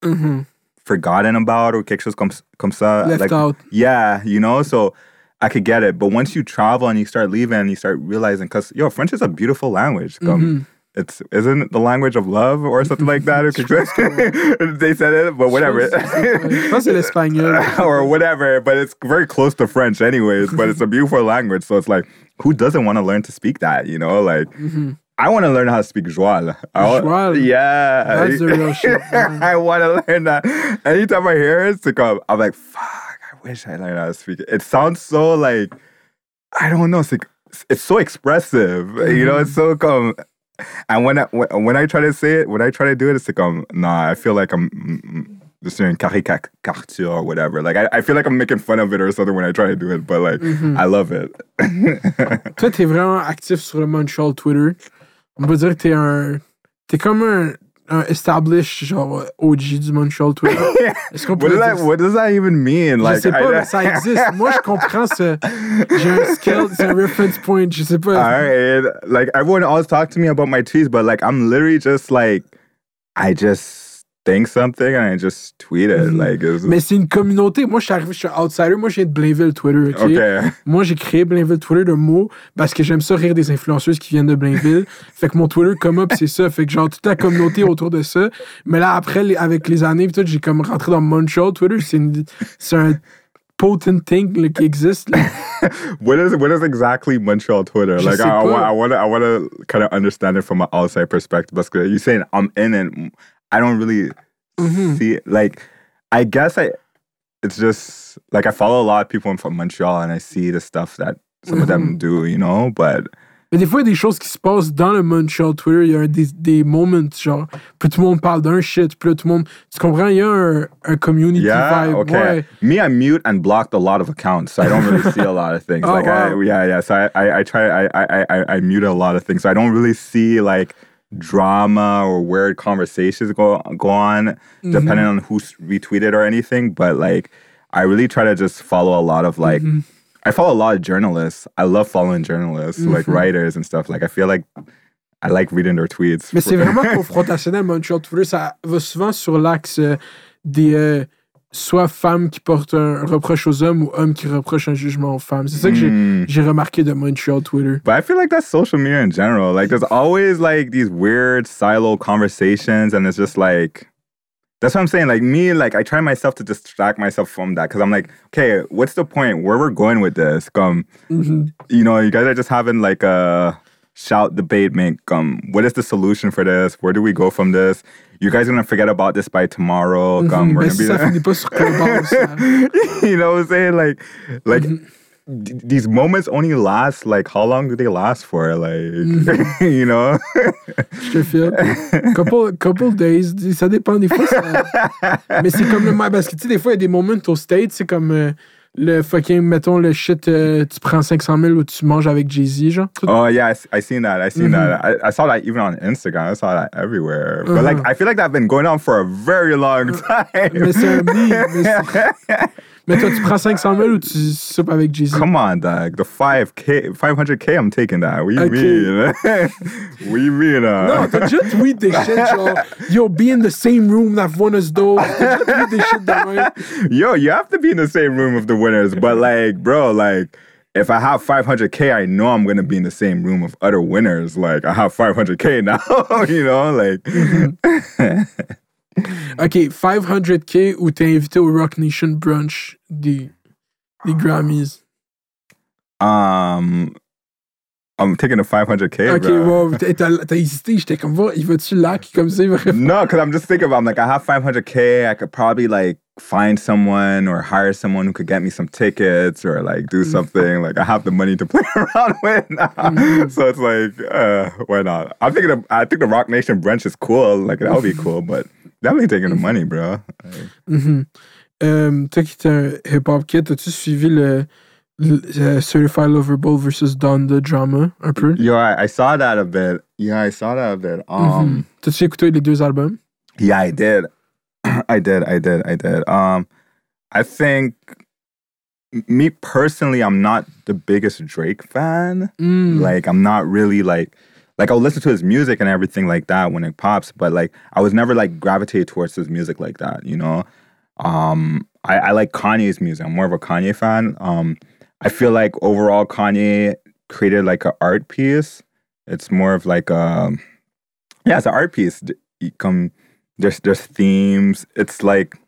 Mhm. forgotten about or quelque chose comme, comme ça. Left like, out. yeah, you know, so I could get it. But once you travel and you start leaving and you start realizing, because yo, French is a beautiful language. Comme, Mhm. It's isn't the language of love or something like that. or quelque chose- they said it, but whatever. Que c'est or whatever, but it's very close to French, anyways. But it's a beautiful language, so it's like, who doesn't want to learn to speak that? You know, like I want to learn how to speak Joual? yeah, That's the real shit. I want to learn that. Anytime I hear it, to um, I'm like, fuck, I wish I learned how to speak it. It sounds so like, I don't know, it's like, it's so expressive. You know, it's so come. And when I when, I try to say it, when I try to do it, it's like um nah. I feel like I'm mm, mm, just doing caricature or whatever. Like I, I feel like I'm making fun of it or something when I try to do it, but like I love it. Toi, t'es vraiment actif sur le Montreal Twitter. On peut dire que t'es un. T'es comme un, un established, genre, OG du Montreal Twitter. Est-ce qu'on what peut that? What does that even mean? Je Like sais pas, I- mais ça existe. Moi, je comprends ce. J'ai un c'est un reference point. Je sais pas. Alright. Like everyone always talk to me about my tweets, but like I'm literally just like I just think something and I just tweet it. Like it's Mais c'est une communauté. Moi, je suis arrivé, je suis outsider. Moi, je viens de Blainville Twitter, OK? okay. Moi, j'ai créé Blainville Twitter de mots parce que j'aime ça rire des influenceuses qui viennent de Blainville. fait que mon Twitter come up, c'est ça. Fait que genre, toute la communauté autour de ça. Mais là, après, les- avec les années, tout, j'ai comme rentré dans Montreal Twitter. C'est un potent thing là, qui existe. là. What is what is exactly Montreal Twitter? Je like I, I, I want I want to kind of understand it from an outside perspective. Because you're saying I'm in it, I don't really Mhm. see it. Like I guess I it's just like I follow a lot of people from Montreal and I see the stuff that some of them do, you know. But Mais des fois, il y a des choses qui se passent dans le Montreal Twitter. Il y a des, des moments, genre, puis tout le monde parle d'un shit, puis là, tout le monde. Tu comprends? Il y a un, un community yeah, vibe. okay. Ouais. Me, I mute and blocked a lot of accounts, so I don't really see a lot of things. Oh, like I, wow. yeah, yeah. So I, I, I try, I, I, I, I mute a lot of things. So I don't really see like drama or weird conversations go go on, depending mm-hmm. on who's retweeted or anything. But like, I really try to just follow a lot of like. Mm-hmm. I follow a lot of journalists. I love following journalists, like mm-hmm. writers and stuff. Like I feel like I like reading their tweets. Mais c'est vraiment confrontationnel, Montreal Twitter. Ça va souvent sur l'axe euh, des. euh, soit femmes qui portent un reproche aux hommes ou hommes qui reprochent un jugement aux femmes. C'est ça que j'ai- Mm. j'ai remarqué de Montreal Twitter. But I feel like that's social media in general. Like there's always like these weird silo conversations, and it's just like that's what I'm saying. Like me, like I try myself to distract myself from that because I'm like, okay, what's the point? Where we're going with this? Come, you know, you guys are just having like a shout debate. Make come, what is the solution for this? Where do we go from this? You guys are gonna forget about this by tomorrow? Mm-hmm. Come, we're gonna be. finit pas sur Clubhouse, ça- you know what I'm saying? Like, like mm-hmm. d- these moments only last like how long do they last for? Like, mm-hmm. you know? Couple, couple days, ça dépend des fois. ça- Mais c'est comme le. Parce que tu sais, des fois, il y a des moments au States, c'est comme. euh, le fucking, mettons, le shit, euh, tu prends 500 000 ou tu manges avec Jay-Z, genre. Oh yeah, I, seen that. I seen Mm-hmm. that. I, I saw that even on Instagram. I saw that everywhere. But Uh-huh. like, I feel like that's been going on for a very long time. Mais c'est un meme. Mais, toi, tu prends 500 000 ou tu soupes avec Jay-Z? Come on, dog. The five k, five hundred k. I'm taking that. What you Okay. mean? what you mean? Uh? Non, t'as déjà tweet des shit genre Yo, be in the same room that won us those. T'as déjà tweet des shit même. Yo, you have to be in the same room with the winners. But like, bro, like, if I have 500k, I know I'm gonna be in the same room with other winners. Like, I have 500k now. you know, like. Ok, 500k ou t'es invité au Roc Nation brunch des, des Grammys. Um, I'm taking the 500k, Ok, bro. wow, t'as t'as- hésité. J'étais comme, va, il va-tu lac comme ça? Il va répondre. No, because I'm just thinking about, I'm like, I have 500k. I could probably like find someone or hire someone who could get me some tickets or like do something. Like, I have the money to play around with now. So it's like, uh, why not? I'm thinking, of, I think the Roc Nation brunch is cool. Like, that would be cool, but definitely taking the money, bro. Like, Mhm. Euh, toi qui es un hip-hop kid, as-tu suivi le, le euh, Certified Lover Boy versus Donda drama un peu? Yo, I, I saw that a bit. Yeah, I saw that a bit. Um, T'as-tu écouté les deux albums? Yeah, I did. I did. I did. I did. Um, I think me personally, I'm not the biggest Drake fan. Mm. Like, I'm not really like like I'll listen to his music and everything like that when it pops, but like I was never like gravitated towards his music like that. You know, um, I, I like Kanye's music. I'm more of a Kanye fan. Um, I feel like overall Kanye created like an art piece. It's more of like a yeah, it's an art piece. You come there's there's themes. It's like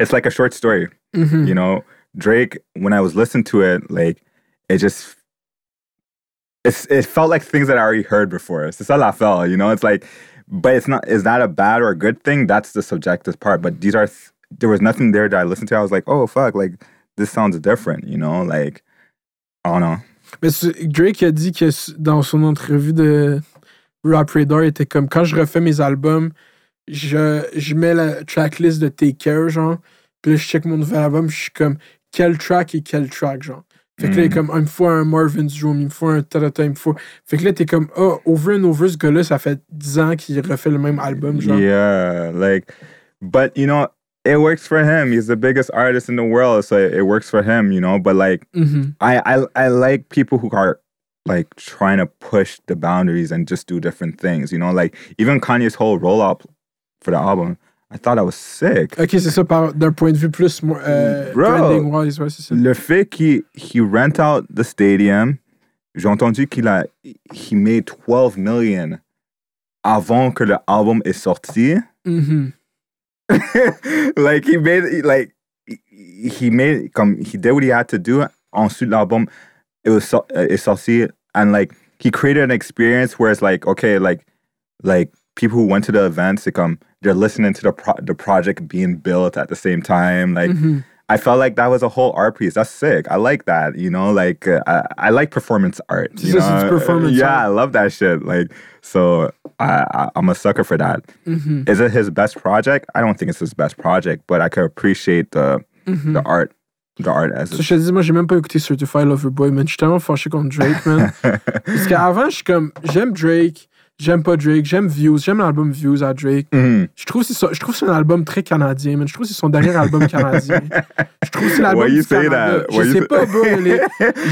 it's like a short story. Mhm. You know, Drake. When I was listening to it, like it just it's it felt like things that I already heard before. C'est ça l'affaire, you know. It's like, but it's not. Is that a bad or a good thing? That's the subjective part. But these are. There was nothing there that I listened to. I was like, oh fuck, like this sounds different. You know, like I don't know. Mais Drake a dit que dans son entrevue de Rap Radar, il était comme quand je refais mes albums, je, je mets la tracklist de Take Care, genre. Puis là, je check mon nouvel album, je suis comme quel track et quel track, genre. Fait que là, il est comme, ah, il me faut un Marvin's Room, il me faut un tatata, il me faut. Fait que là, t'es comme, oh, over and over, ce gars-là, ça fait 10 ans qu'il refait le même album, genre. Yeah, like, but you know, it works for him. He's the biggest artist in the world, so it, works for him. You know, but like. Mhm. I, I I like people who are like trying to push the boundaries and just do different things. You know, like even Kanye's whole roll up for the album, I thought I was sick. Ok, c'est ça, par- d'un point de vue plus more, euh, Bro. branding wise, ouais, c'est ça. Le fait qu'il he rent out the stadium, j'ai entendu qu'il a he made 12 million avant que le album est sorti. Mhm. like he made like he- made comme he did what he had to do. Ensuite l'album it was so, it's sorti and like he created an experience where it's like okay like like people who went to the events they come they're listening to the pro- the project being built at the same time like Mhm. I felt like that was a whole art piece. That's sick. I like that. You know, like uh, I, I like performance art. You du know? performance yeah, art. I love that shit. Like, so I, I I'm a sucker for that. Mhm. Is it his best project? I don't think it's his best project, but I could appreciate the Mhm. the art, the art as. Je te dis, moi, j'ai même pas écouté Certified Lover Boy, man. Je suis tellement fâché contre Drake, man. Parce qu'avant, je suis comme, j'aime Drake, j'aime pas Drake, j'aime Views, j'aime l'album Views à Drake. Mhm. Je trouve que c'est ça- je trouve que c'est un album très canadien, man. Je trouve que c'est son dernier album canadien. Je trouve que c'est l'album du Canada. Je sais say- pas, bro. les-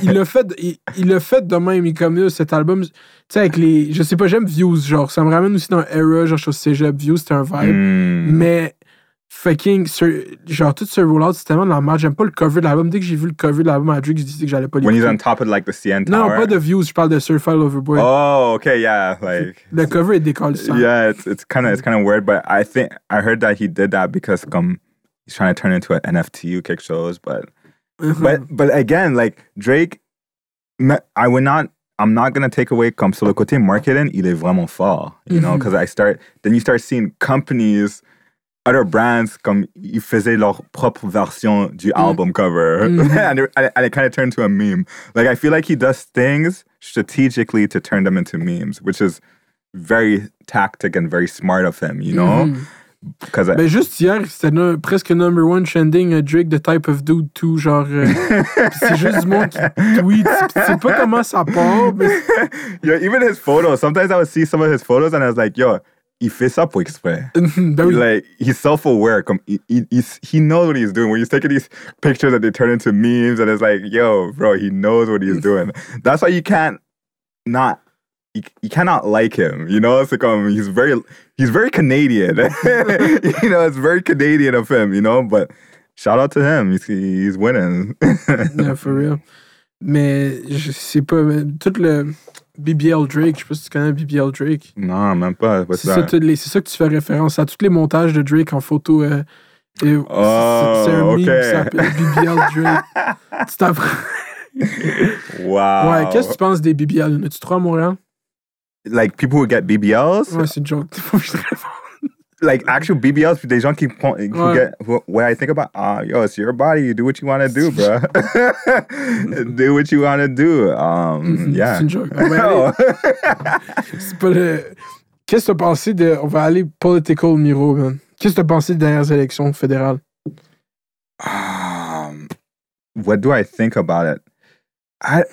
qu'il l'a fait, il, il l'a fait de même. Il comme, cet album, tu sais, avec les, je sais pas, j'aime Views, genre, ça me ramène aussi dans un era, genre, je suis au cégep, Views, c'était un vibe. Mm. Mais fucking, genre, tout ce rollout, c'est tellement de la merde. J'aime pas le cover de l'album. Dès que j'ai vu le cover de l'album à Drake, j'ai dit que j'allais pas When he's on top of like the CN Non, tower. pas de views, je parle de Lover Boy. Oh, okay, yeah, like. Le cover est décollé Yeah, it's it's kind of it's kind of weird, but I think I heard that he did that because um he's trying to turn into an NFT quelque chose, but Uh-huh. but but again, like Drake, I would not. I'm not gonna take away comme sur le côté marketing, il est vraiment fort, you know, because I start then you start seeing companies, other brands comme ils faisaient leur propre version du album cover, Mhm. and, it, and it kind of turned to a meme. Like I feel like he does things strategically to turn them into memes, which is very tactic and very smart of him, you know. Mhm. because Ben, juste hier, c'était no- presque number one trending uh, Drake, the type of dude, tout. Genre, euh, c'est juste du monde qui tweet. pis Tu sais pas comment ça part, mais yo, even his photos. Sometimes I would see some of his photos, and I was like, yo, il fait ça pour exprès. ben. Like he's self-aware. Come, he, he, he's, he knows what he's doing. When he's taking these pictures that they turn into memes, and it's like, yo, bro, he knows what he's doing. That's why you can't not. You, you cannot like him, you know. It's like um, he's very, he's very Canadian. you know, it's very Canadian of him, you know. But shout out to him. He's he's winning. Yeah, for real. Mais je sais pas, mais tout le BBL Drake, je sais pas si tu connais BBL Drake. non, même pas. C'est ça, que tu fais référence à tous les montages de Drake en photo. euh, et Oh, c'est un meme ok. qui s'appelle BBL Drake. tu t'apprends. Wow. Ouais, qu'est-ce que tu penses des BBL? En As-tu trois à Montréal? Like people who get BBLs, Ouais, c'est une joke. Faut que je te réponde. Like actual BBLs, des gens qui Ouais. get wh- what I think about. Ah, yo, it's your body. You do what you want to do, bro. do what you want to do. Um, Mhm, yeah. C'est une joke. On va aller- c'est pas le- Qu'est-ce que t'as pensé de. On va aller political Miro, man. Qu'est-ce que t'as pensé des dernières élections fédérales? um, what do I think about it? I,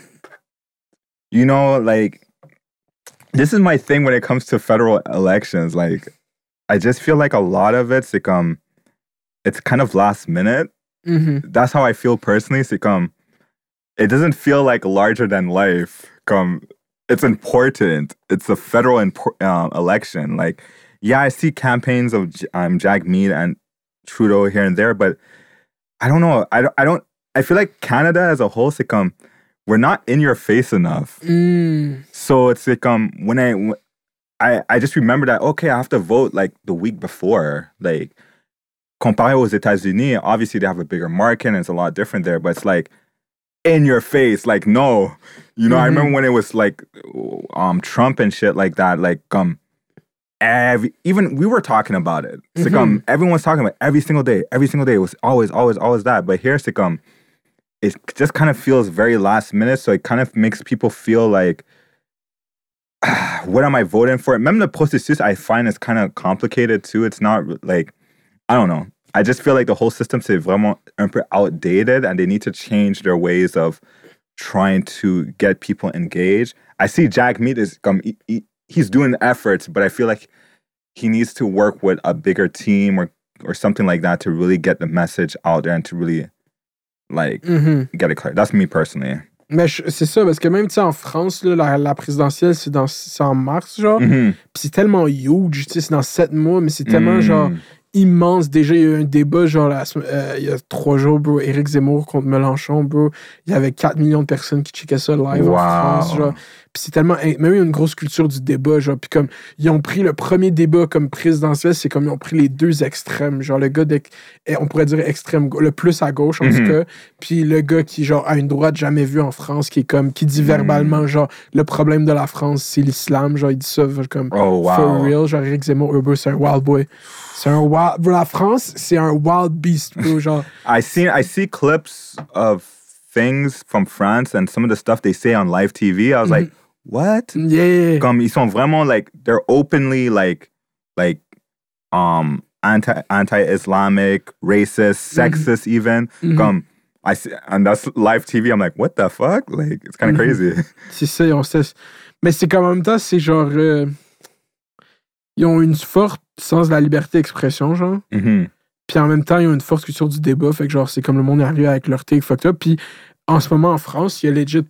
you know, like this is my thing when it comes to federal elections. Like, I just feel like a lot of it's like um, it's kind of last minute. Mhm. That's how I feel personally. So um, it doesn't feel like larger than life. Come, it's important. It's a federal impor- uh, election. Like, yeah, I see campaigns of um, Jagmeet and Trudeau here and there, but I don't know. I don't. I don't. I feel like Canada as a whole, like um, we're not in your face enough. Mm. So it's like um, when I, I, I just remember that okay, I have to vote like the week before. Like, comparé aux États-Unis, obviously they have a bigger market and it's a lot different there. But it's like in your face, like no, you know. I Mhm. remember when it was like, um, Trump and shit like that. Like um, every even we were talking about it. It's like um, everyone's talking about it every single day, every single day. It was always, always, always that. But here's like um, it just kind of feels very last minute. So it kind of makes people feel like. what am I voting for? Même le processus, I find is kind of complicated too. It's not like, I don't know. I just feel like the whole system is vraiment un peu outdated and they need to change their ways of trying to get people engaged. I see Jagmeet is, um, he, he- he's doing efforts, but I feel like he needs to work with a bigger team or, or something like that to really get the message out there and to really like Mhm. get it clear. That's me personally. Mais c'est ça, parce que même en France, là, la, la présidentielle, c'est dans- c'est en mars, genre. Mhm. Puis c'est tellement huge, c'est dans sept mois, mais c'est tellement Mm. genre immense. Déjà, il y a eu un débat, genre, euh, il y a trois jours, bro, Éric Zemmour contre Mélenchon, bro. Il y avait 4 millions de personnes qui checkaient ça live Wow. en France, genre. Puis c'est tellement. Y a une grosse culture du débat, genre. Puis comme, ils ont pris le premier débat comme présidentiel, c'est comme ils ont pris les deux extrêmes. Genre, le gars, eh, on pourrait dire extrême, le plus à gauche, en tout Mhm. cas. Puis le gars qui, genre, a une droite jamais vue en France, qui est comme, qui Mhm. dit verbalement, genre, le problème de la France, c'est l'islam. Genre, il dit ça, comme. Oh, wow. For real, genre Eric Zemmour, c'est un wild boy. C'est un wild. La France, c'est un wild beast, bro. Genre, I see I see clips of things from France and some of the stuff they say on live TV. I was like, what? yeah. Comme ils sont vraiment like they're openly like like um anti anti-Islamic, racist, sexist even. Comme I see and that's live TV. I'm like, what the fuck? Like it's kind of crazy. C'est ça, on sait. Mais c'est qu'en même temps, c'est genre. euh, ils ont une forte sens de la liberté d'expression, genre. Puis en même temps, ils ont une forte culture du débat. Fait que genre, c'est comme le monde est arrivé avec leur take fucked up. Puis en ce moment, en France, il y a legit.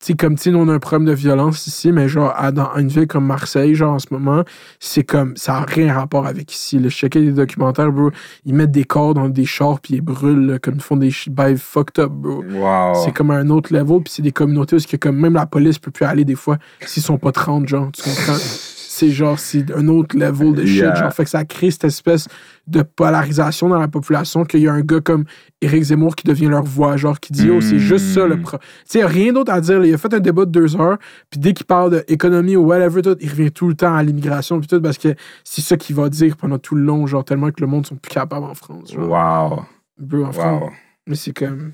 Sais, comme, tu sais, nous, on a un problème de violence ici, mais genre, à- dans une ville comme Marseille, genre, en ce moment, c'est comme, ça n'a rien à rapport avec ici. Là. Je checkais des documentaires, bro. Ils mettent des corps dans des chars, puis ils brûlent, là, comme ils font des bails fucked up, bro. Wow. C'est comme un autre level, puis c'est des communautés où que comme même la police peut plus aller des fois s'ils sont pas 30, genre, tu comprends? C'est genre, c'est un autre level de shit, Yeah. genre. Fait que ça crée cette espèce de polarisation dans la population qu'il y a un gars comme Éric Zemmour qui devient leur voix, genre, qui dit, oh, c'est juste ça le Mm. pro. Tu sais, rien d'autre à dire. là. Il a fait un débat de deux heures, puis dès qu'il parle d'économie ou whatever, tout, il revient tout le temps à l'immigration, puis tout, parce que c'est ça qu'il va dire pendant tout le long, genre, tellement que le monde sont plus capables en France. Genre, Wow. Bro, en France. Wow. Mais c'est comme.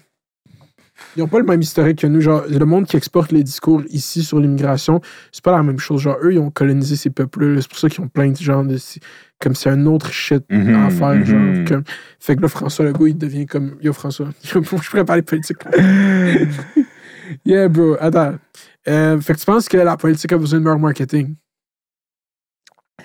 Ils n'ont pas le même historique que nous. Genre, le monde qui exporte les discours ici sur l'immigration, c'est pas la même chose. Genre, eux, ils ont colonisé ces peuples-là. C'est pour ça qu'ils ont plein de gens de. comme c'est un autre shit Mhm, à faire. mhm. Genre, comme- fait que là, François Legault, il devient comme Yo, François, je pourrais parler politique. yeah, bro. Attends. Euh, fait que tu penses que la politique a besoin de meilleur marketing?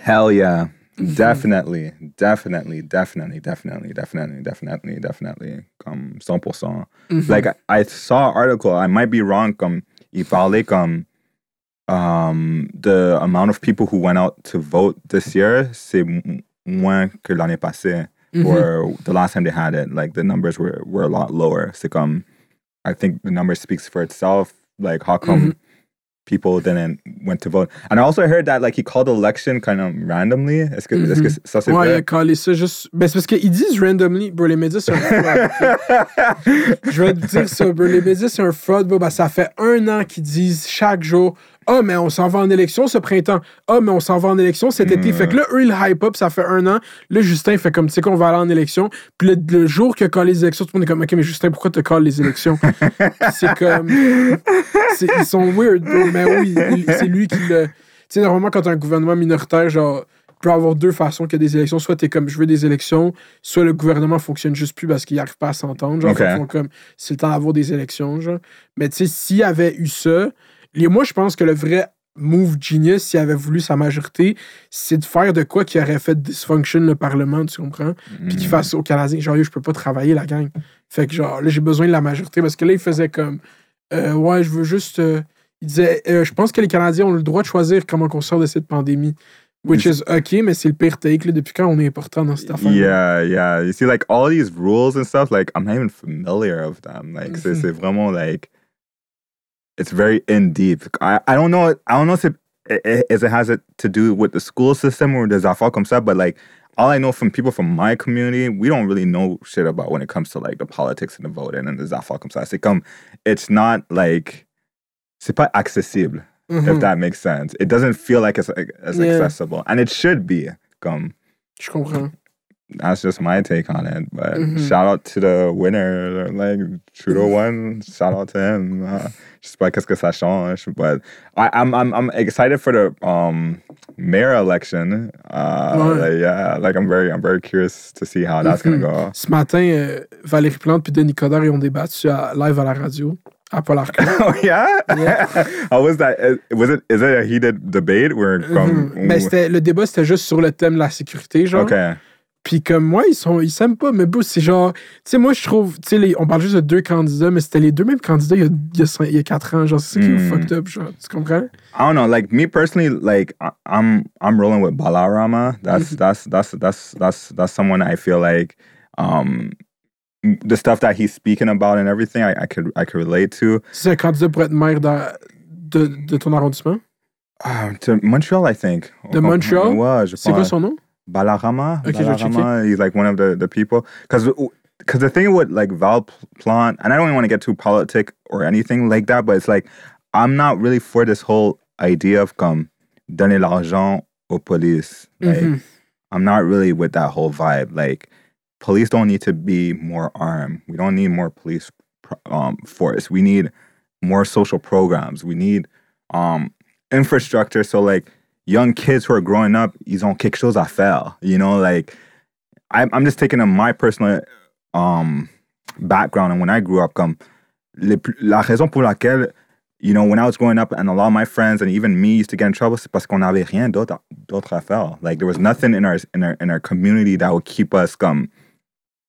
Hell yeah. Mhm. Definitely, definitely, definitely, definitely, definitely, definitely, definitely. Comme 100%. Mhm. Like I, I saw an article, I might be wrong, comme il parlait comme um, the amount of people who went out to vote this year, c'est moins que l'année passée. Mhm. Or the last time they had it, like the numbers were, were a lot lower. C'est comme, I think the number speaks for itself. Like how come Mhm. People didn't went to vote? And I also heard that like he called the election kind of randomly. Est-ce que, est-ce que ça c'est Mm-hmm. Ouais, il a vrai? ça juste. Ben, c'est parce qu'ils disent randomly, bro, les médias, c'est un fraud. Je vais te dire ça, bro. Les médias, c'est un fraud, bro. Ben, ça fait un an qu'ils disent chaque jour Ah, mais on s'en va en élection ce printemps. Ah, mais on s'en va en élection cet été. Fait que là, eux, ils hype up, ça fait un an. Là, Justin fait comme, tu sais qu'on va aller en élection. Puis le, le jour qu'il a collé les élections, tout le monde est comme, OK, mais Justin, pourquoi tu colles les élections? c'est comme. c'est- Ils sont weird, bro. Mais oui, c'est lui qui le. Tu sais, normalement, quand t'as un gouvernement minoritaire, genre, il peut y avoir deux façons qu'il y a des élections. Soit t'es comme, je veux des élections, soit le gouvernement fonctionne juste plus parce qu'il n'arrive pas à s'entendre. Genre, Ok. Fait qu'ils font comme, c'est le temps d'avoir des élections, genre. Mais tu sais, s'il y avait eu ça, moi, je pense que le vrai move genius, s'il avait voulu sa majorité, c'est de faire de quoi qui aurait fait dysfunction le Parlement, tu comprends? Puis qu'il fasse aux Canadiens, genre, yo, je peux pas travailler, la gang. Fait que, genre, là, j'ai besoin de la majorité parce que là, il faisait comme, euh, ouais, je veux juste. euh, il disait, euh, je pense que les Canadiens ont le droit de choisir comment on sort de cette pandémie. Which is OK, mais c'est le pire take. Là, depuis quand on est important dans cette affaire? Yeah, yeah. You see, like all these rules and stuff, like I'm not even familiar of them. Like, Mhm. c'est vraiment like it's very in deep. I, I don't know. I don't know if it, i- if it has it to do with the school system or affaires comme ça, but like all I know from people from my community, we don't really know shit about when it comes to like the politics and the voting and the comme ça. C'est comme it's not like c'est pas accessible. Mhm. If that makes sense, it doesn't feel like it's like, as Yeah. accessible, and it should be. Come, Je comprends. that's just my take on it. But Mhm. shout out to the winner, like Trudeau won. Shout out to him. Uh, je sais pas qu'est-ce que ça change, but I, I'm I'm I'm excited for the um mayor election. Uh, Ouais. like, yeah, like I'm very I'm very curious to see how that's gonna go. Ce matin, euh, Valérie Plante puis Denis Coderre, ils ont débattu à, live à la radio, à Paul Arcand. oh yeah, Yeah. how was that? Was it is it a heated debate? Where? Mhm. Ben, c'était- le débat, c'était juste sur le thème de la sécurité, genre. okay. Puis comme moi, ils sont, ils s'aiment pas, mais bro, c'est genre, tu sais, moi, je trouve, tu sais, on parle juste de deux candidats, mais c'était les deux mêmes candidats il y a, il y a, cinq- il y a quatre ans, genre, c'est ça qui est Mm. fucked up, genre, tu comprends? I don't know. Like me personally, like I'm I'm rolling with Balarama. That's that's that's that's that's that's someone I feel like um the stuff that he's speaking about and everything I, I could I could relate to. C'est un candidat pour être maire de, de ton arrondissement? Uh, to Montreal, I think. De Montreal? Ouais, je C'est quoi son nom? Balarama. Ok, je vais. Balarama. He's like one of the the people because. Because the thing with like Val Plante, and I don't even want to get too politic or anything like that, but it's like I'm not really for this whole idea of come donner l'argent aux police. Like Mhm. I'm not really with that whole vibe. Like, police don't need to be more armed. We don't need more police um, force. We need more social programs. We need um, infrastructure. So, like, young kids who are growing up, ils ont quelque chose à faire. You know, like, I'm, I'm just taking on my personal um, background. And when I grew up, comme, les la raison pour laquelle you know, when I was growing up, and a lot of my friends and even me used to get in trouble, c'est parce qu'on avait rien d'autre, d'autre à faire. Like there was nothing in our in our in our community that would keep us um,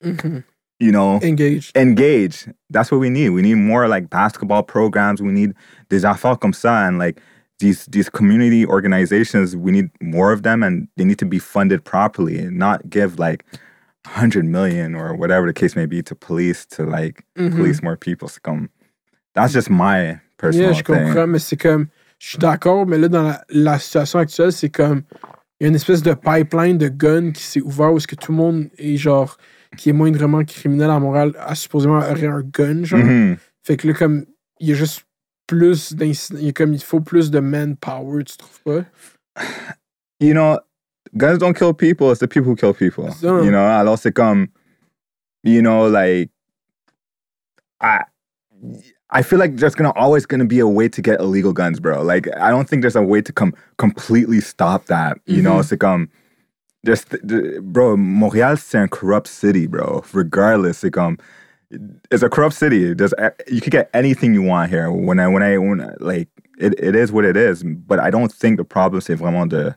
Mhm. you know, Engaged. engaged. That's what we need. We need more like basketball programs. We need des affaires comme ça, and like these these community organizations. We need more of them, and they need to be funded properly, and not give like. 100 million or whatever the case may be to police to like Mhm. police more people so come that's just my personal Yeah, je thing comprends, mais c'est comme. Je suis d'accord, mais là, dans la, la situation actuelle, c'est comme. Il y a une espèce de pipeline de guns qui s'est ouvert où est-ce que tout le monde est genre. qui est moindrement criminel à Montréal, a supposément aurait un gun, genre. Mhm. Fait que là, comme. Il y a juste plus d'incidents. Il y a comme. Il faut plus de manpower, tu trouves pas? you know, guns don't kill people. It's the people who kill people. You know, alors c'est comme, you know, like, I, I feel like there's gonna always gonna be a way to get illegal guns, bro. Like, I don't think there's a way to come completely stop that. You know, Mhm. it's like um, There's, the- bro, Montréal, c'est un corrupt city, bro. Regardless, c'est comme, it's a corrupt city. There's, you could get anything you want here. When I, when I, when I- like, it, it is what it is. But I don't think the problem, c'est vraiment de,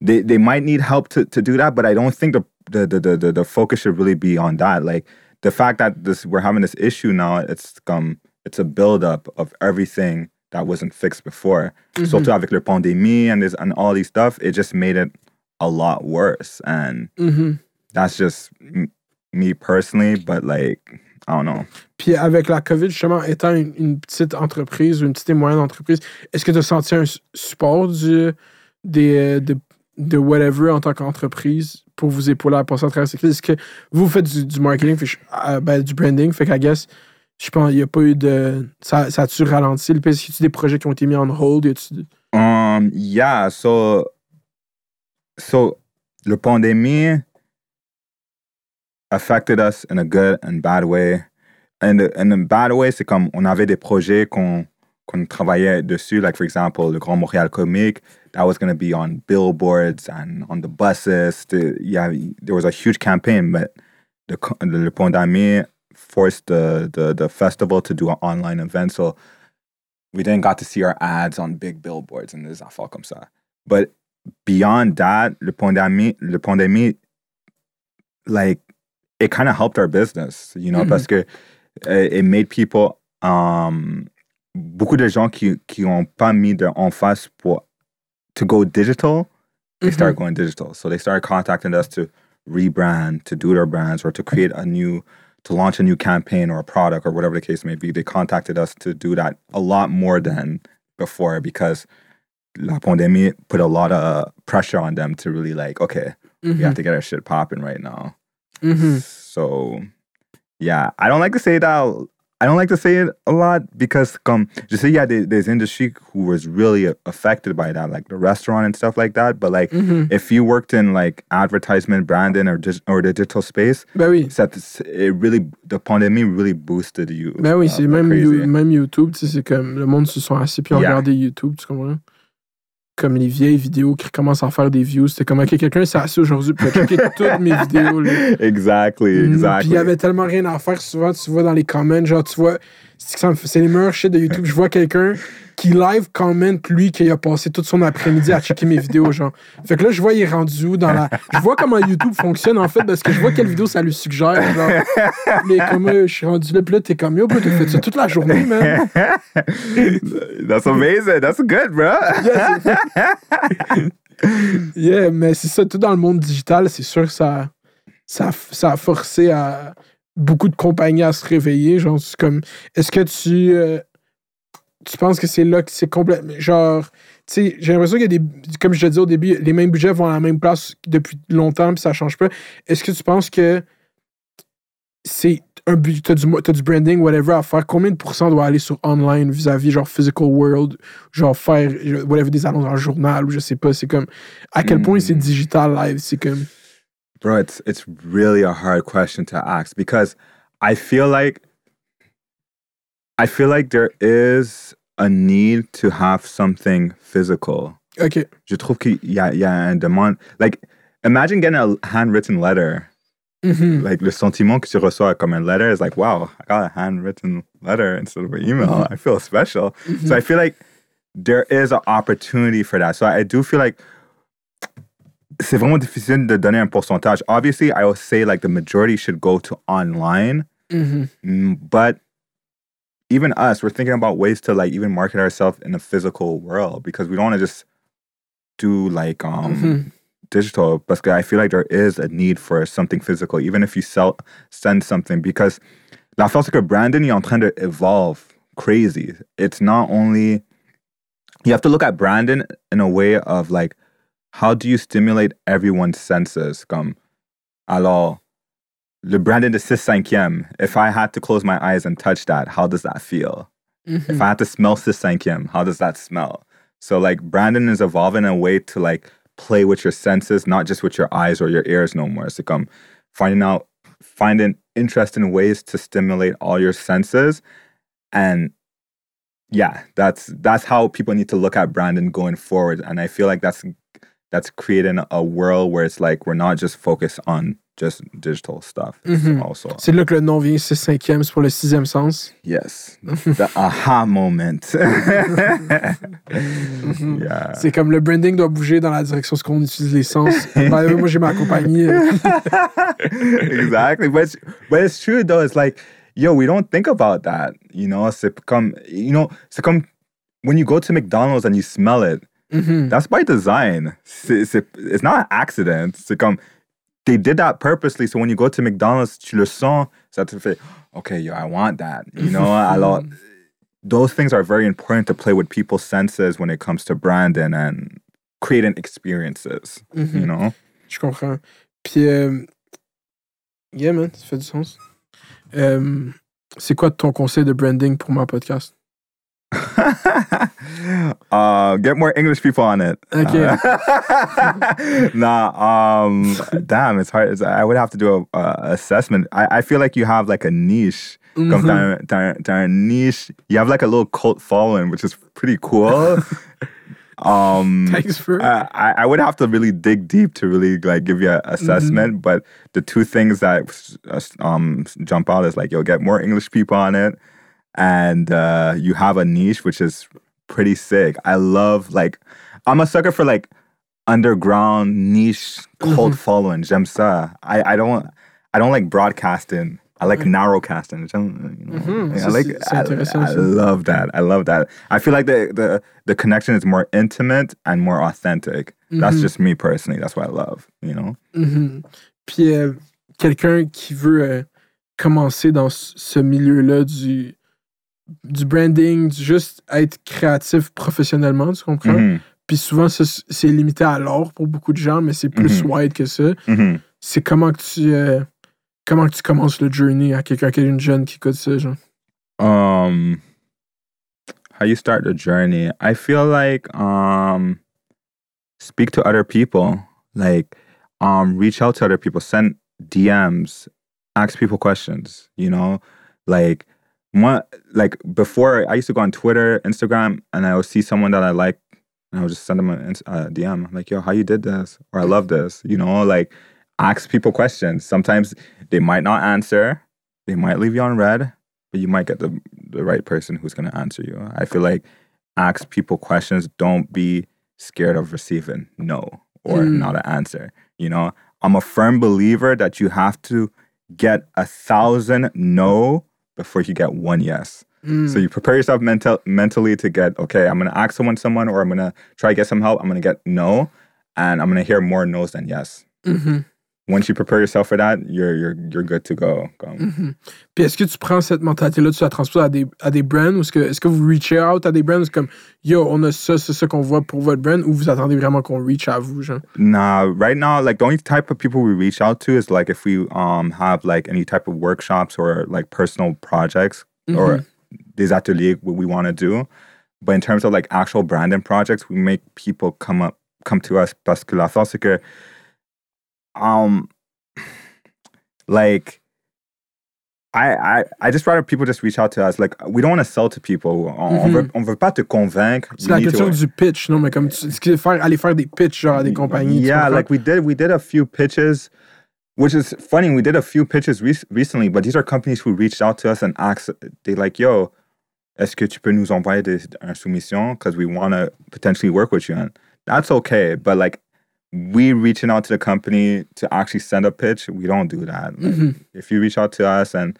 they, they might need help to, to do that, but I don't think the, the, the, the, the, the focus should really be on that. Like, the fact that this, we're having this issue now, it's, um, it's a buildup of everything that wasn't fixed before. Surtout avec le pandémie and this and all these stuff, it just made it a lot worse. And Mhm. that's just m- me personally, but like Don't know. Puis avec la COVID, justement, étant une, une petite entreprise ou une petite et moyenne entreprise, est-ce que tu as senti un support du, des, euh, de, de whatever en tant qu'entreprise pour vous épauler à passer à travers cette crise? Est-ce que vous faites du, du marketing, fait euh, ben, du branding, fait qu'à guess, je pense qu'il n'y a pas eu de. Ça, ça a-tu ralenti? le Est-ce qu'il y a des projets qui ont été mis en hold? Y a-tu- Um, yeah, so so the pandemic affected us in a good and bad way. And in a bad way, c'est comme on avait des projets qu'on qu'on travaillait dessus, like for example, le Grand Montréal Comique, that was going to be on billboards and on the buses. The, yeah, there was a huge campaign, but the the, pandemic forced the, the the festival to do an online event, so we didn't got to see our ads on big billboards and this affaires comme ça. But beyond that, le pandemic, le pandemic, like it kind of helped our business, you know, Mhm. parce que uh, it made people, um, beaucoup de gens qui qui ont pas mis de en face pour to go digital, they Mhm. started going digital. So they started contacting us to rebrand, to do their brands, or to create a new, to launch a new campaign or a product or whatever the case may be. They contacted us to do that a lot more than before because la pandemie put a lot of pressure on them to really like, okay, we have to get our shit popping right now. Mhm. So, yeah, I don't like to say that. I don't like to say it a lot because, comme, je sais, yeah, y a des, des who was really affected by that, like the restaurant and stuff like that. But like, Mhm. if you worked in like advertisement, branding, or dig- or digital space, oui. that it really the pandemic really boosted you. Ben oui, uh, c'est même. You- même YouTube, c'est comme le monde se sont assis puis Yeah. regardé YouTube, tu comprends? Comme les vieilles vidéos qui recommencent à faire des views. C'était comme, OK, quelqu'un s'est assis aujourd'hui pour checker toutes mes vidéos. Là. Exactly, Mm, Puis exactly. il y avait tellement rien à faire. Souvent, tu vois dans les comments, genre, tu vois, c'est les meilleurs shit de YouTube. Je vois quelqu'un qui live comment lui qui a passé toute son après-midi à checker mes vidéos, genre. Fait que là, je vois, il est rendu où dans la. Je vois comment YouTube fonctionne, en fait, parce que je vois quelle vidéo ça lui suggère, genre. Mais comme euh, je suis rendu là, puis là, t'es comme, yo, bro, t'as fait ça toute la journée, man. That's amazing. That's good, bro. Yeah, mais c'est ça, tout dans le monde digital, c'est sûr que ça, ça, ça a forcé à beaucoup de compagnies à se réveiller. Genre, c'est comme, est-ce que tu, euh, tu penses que c'est là que c'est complètement. Genre, tu sais, j'ai l'impression qu'il y a des. Comme je te disais au début, les mêmes budgets vont à la même place depuis longtemps, puis ça change pas. Est-ce que tu penses que c'est un t'as du, t'as du branding, whatever, à faire, combien de pourcents doit aller sur online vis-à-vis, genre, physical world, genre, faire, whatever, des annonces dans le journal, ou je sais pas, c'est comme, à quel point c'est Hmm. digital live, c'est comme, Bro, it's it's really a hard question to ask because I feel like I feel like there is a need to have something physical. ok, Je trouve qu'il y a, il y a un demande. Like, imagine getting a handwritten letter. Mhm. Like, le sentiment que tu reçois comme un letter is like, wow, I got a handwritten letter instead of an email. I feel special. So I feel like there is an opportunity for that. So I do feel like c'est vraiment difficile de donner un pourcentage. Obviously, I will say like the majority should go to online, Mhm. Mm, but even us, we're thinking about ways to like even market ourselves in a physical world because we don't want to just do like um Mhm. digital. But I feel like there is a need for something physical, even if you sell send something because la force que branding est en train to evolve crazy. It's not only you have to look at branding in a way of like how do you stimulate everyone's senses? Comme alors le branding de 6 5 if I had to close my eyes and touch that, how does that feel? Mhm. If I had to smell 6 5 how does that smell? So like branding is evolving in a way to like play with your senses, not just with your eyes or your ears no more. It's like um finding out finding interesting ways to stimulate all your senses and yeah, that's that's how people need to look at branding going forward. And I feel like that's that's creating a world where it's like we're not just focused on just digital stuff. Mhm. Also, C'est là que le nom vient, c'est cinquième, c'est pour le sixième sens. yes, the aha moment. yeah. C'est comme le branding doit bouger dans la direction ce qu'on utilise les sens. By the way, moi, j'ai ma compagnie. exactly. But it's, but it's true though. It's like, yo, we don't think about that. You know, c'est comme, you know, c'est comme when you go to McDonald's and you smell it. mhm. That's by design. C'est, c'est, it's not an accident. C'est comme, they did that purposely. So when you go to McDonald's, tu le sens, ça te fait, okay, yo, I want that. You know, alors, those things are very important to play with people's senses when it comes to branding and creating experiences. Mhm. You know. Je comprends. Puis, euh, yeah, man, ça fait du sens. Euh, c'est quoi ton conseil de branding pour mon podcast? uh, get more English people on it. Okay. Uh, nah, um, damn, it's hard. It's, I would have to do a, a assessment. I, I feel like you have like a niche. Comme Mhm. t'as un- t'as t'as un niche. You have like a little cult following, which is pretty cool. um, Thanks for. I, I I would have to really dig deep to really like give you an assessment. But the two things that um jump out is like you'll get more English people on it, and uh, you have a niche which is pretty sick. I love like I'm a sucker for like underground niche cult following. J'aime ça. I I don't I don't like broadcasting. I like narrowcasting. You know? Mhm. I like I, I love that. I love that. I feel like the the the connection is more intimate and more authentic. That's Mhm. just me personally. That's what I love. You know. Mhm. Puis, euh, quelqu'un qui veut euh, commencer dans ce ce milieu-là du, du branding, juste être créatif professionnellement, tu comprends? Mhm. Puis souvent, c'est limité à l'or pour beaucoup de gens, mais c'est plus Mhm. wide que ça. Mhm. C'est comment que tu euh, comment que tu commences le journey à quelqu'un qui est une jeune qui écoute ça, genre? um how you start the journey? I feel like um speak to other people like um reach out to other people send dms ask people questions you know? Like what like before i used to go on twitter instagram and i would see someone that i like and i would just send them a a dm I'm like yo how you did this or i love this you know like ask people questions sometimes they might not answer they might leave you on read but you might get the the right person who's going to answer you. I feel like ask people questions. Don't be scared of receiving no or Mm. not an answer. You know, I'm a firm believer that you have to get a thousand no before you get one yes. Mm. So you prepare yourself mental mentally to get okay. I'm going to ask someone someone, or I'm going to try to get some help. I'm going to get no, and I'm going to hear more no's than yes. Mhm. Once you prepare yourself for that, you're you're you're good to go. Comme- Mhm. Puis est-ce que tu prends cette mentalité-là, tu la transposes à des, à des brands ou est-ce que, est-ce que vous reachez out à des brands? C'est comme, yo, on a ça, c'est ça qu'on voit pour votre brand ou vous attendez vraiment qu'on reach à vous, genre? Nah, right now, like the only type of people we reach out to is like if we um have like any type of workshops or like personal projects or des ateliers what we want to do. But in terms of like actual branding projects, we make people come up come to us parce que la force c'est que um like I, I, I just rather people just reach out to us. Like we don't want to sell to people. On, on veut, on veut pas te convaincre. C'est la to- question du pitch, non? Mais comme, tu, faire, aller faire des pitches, à des compagnies? Yeah, like we did we did a few pitches, which is funny. We did a few pitches rec- recently, but these are companies who reached out to us and asked. They like, yo, est-ce que tu peux nous envoyer des un soumission because we want to potentially work with you? And that's okay, but like we reaching out to the company to actually send a pitch, we don't do that. Like, Mhm. If you reach out to us and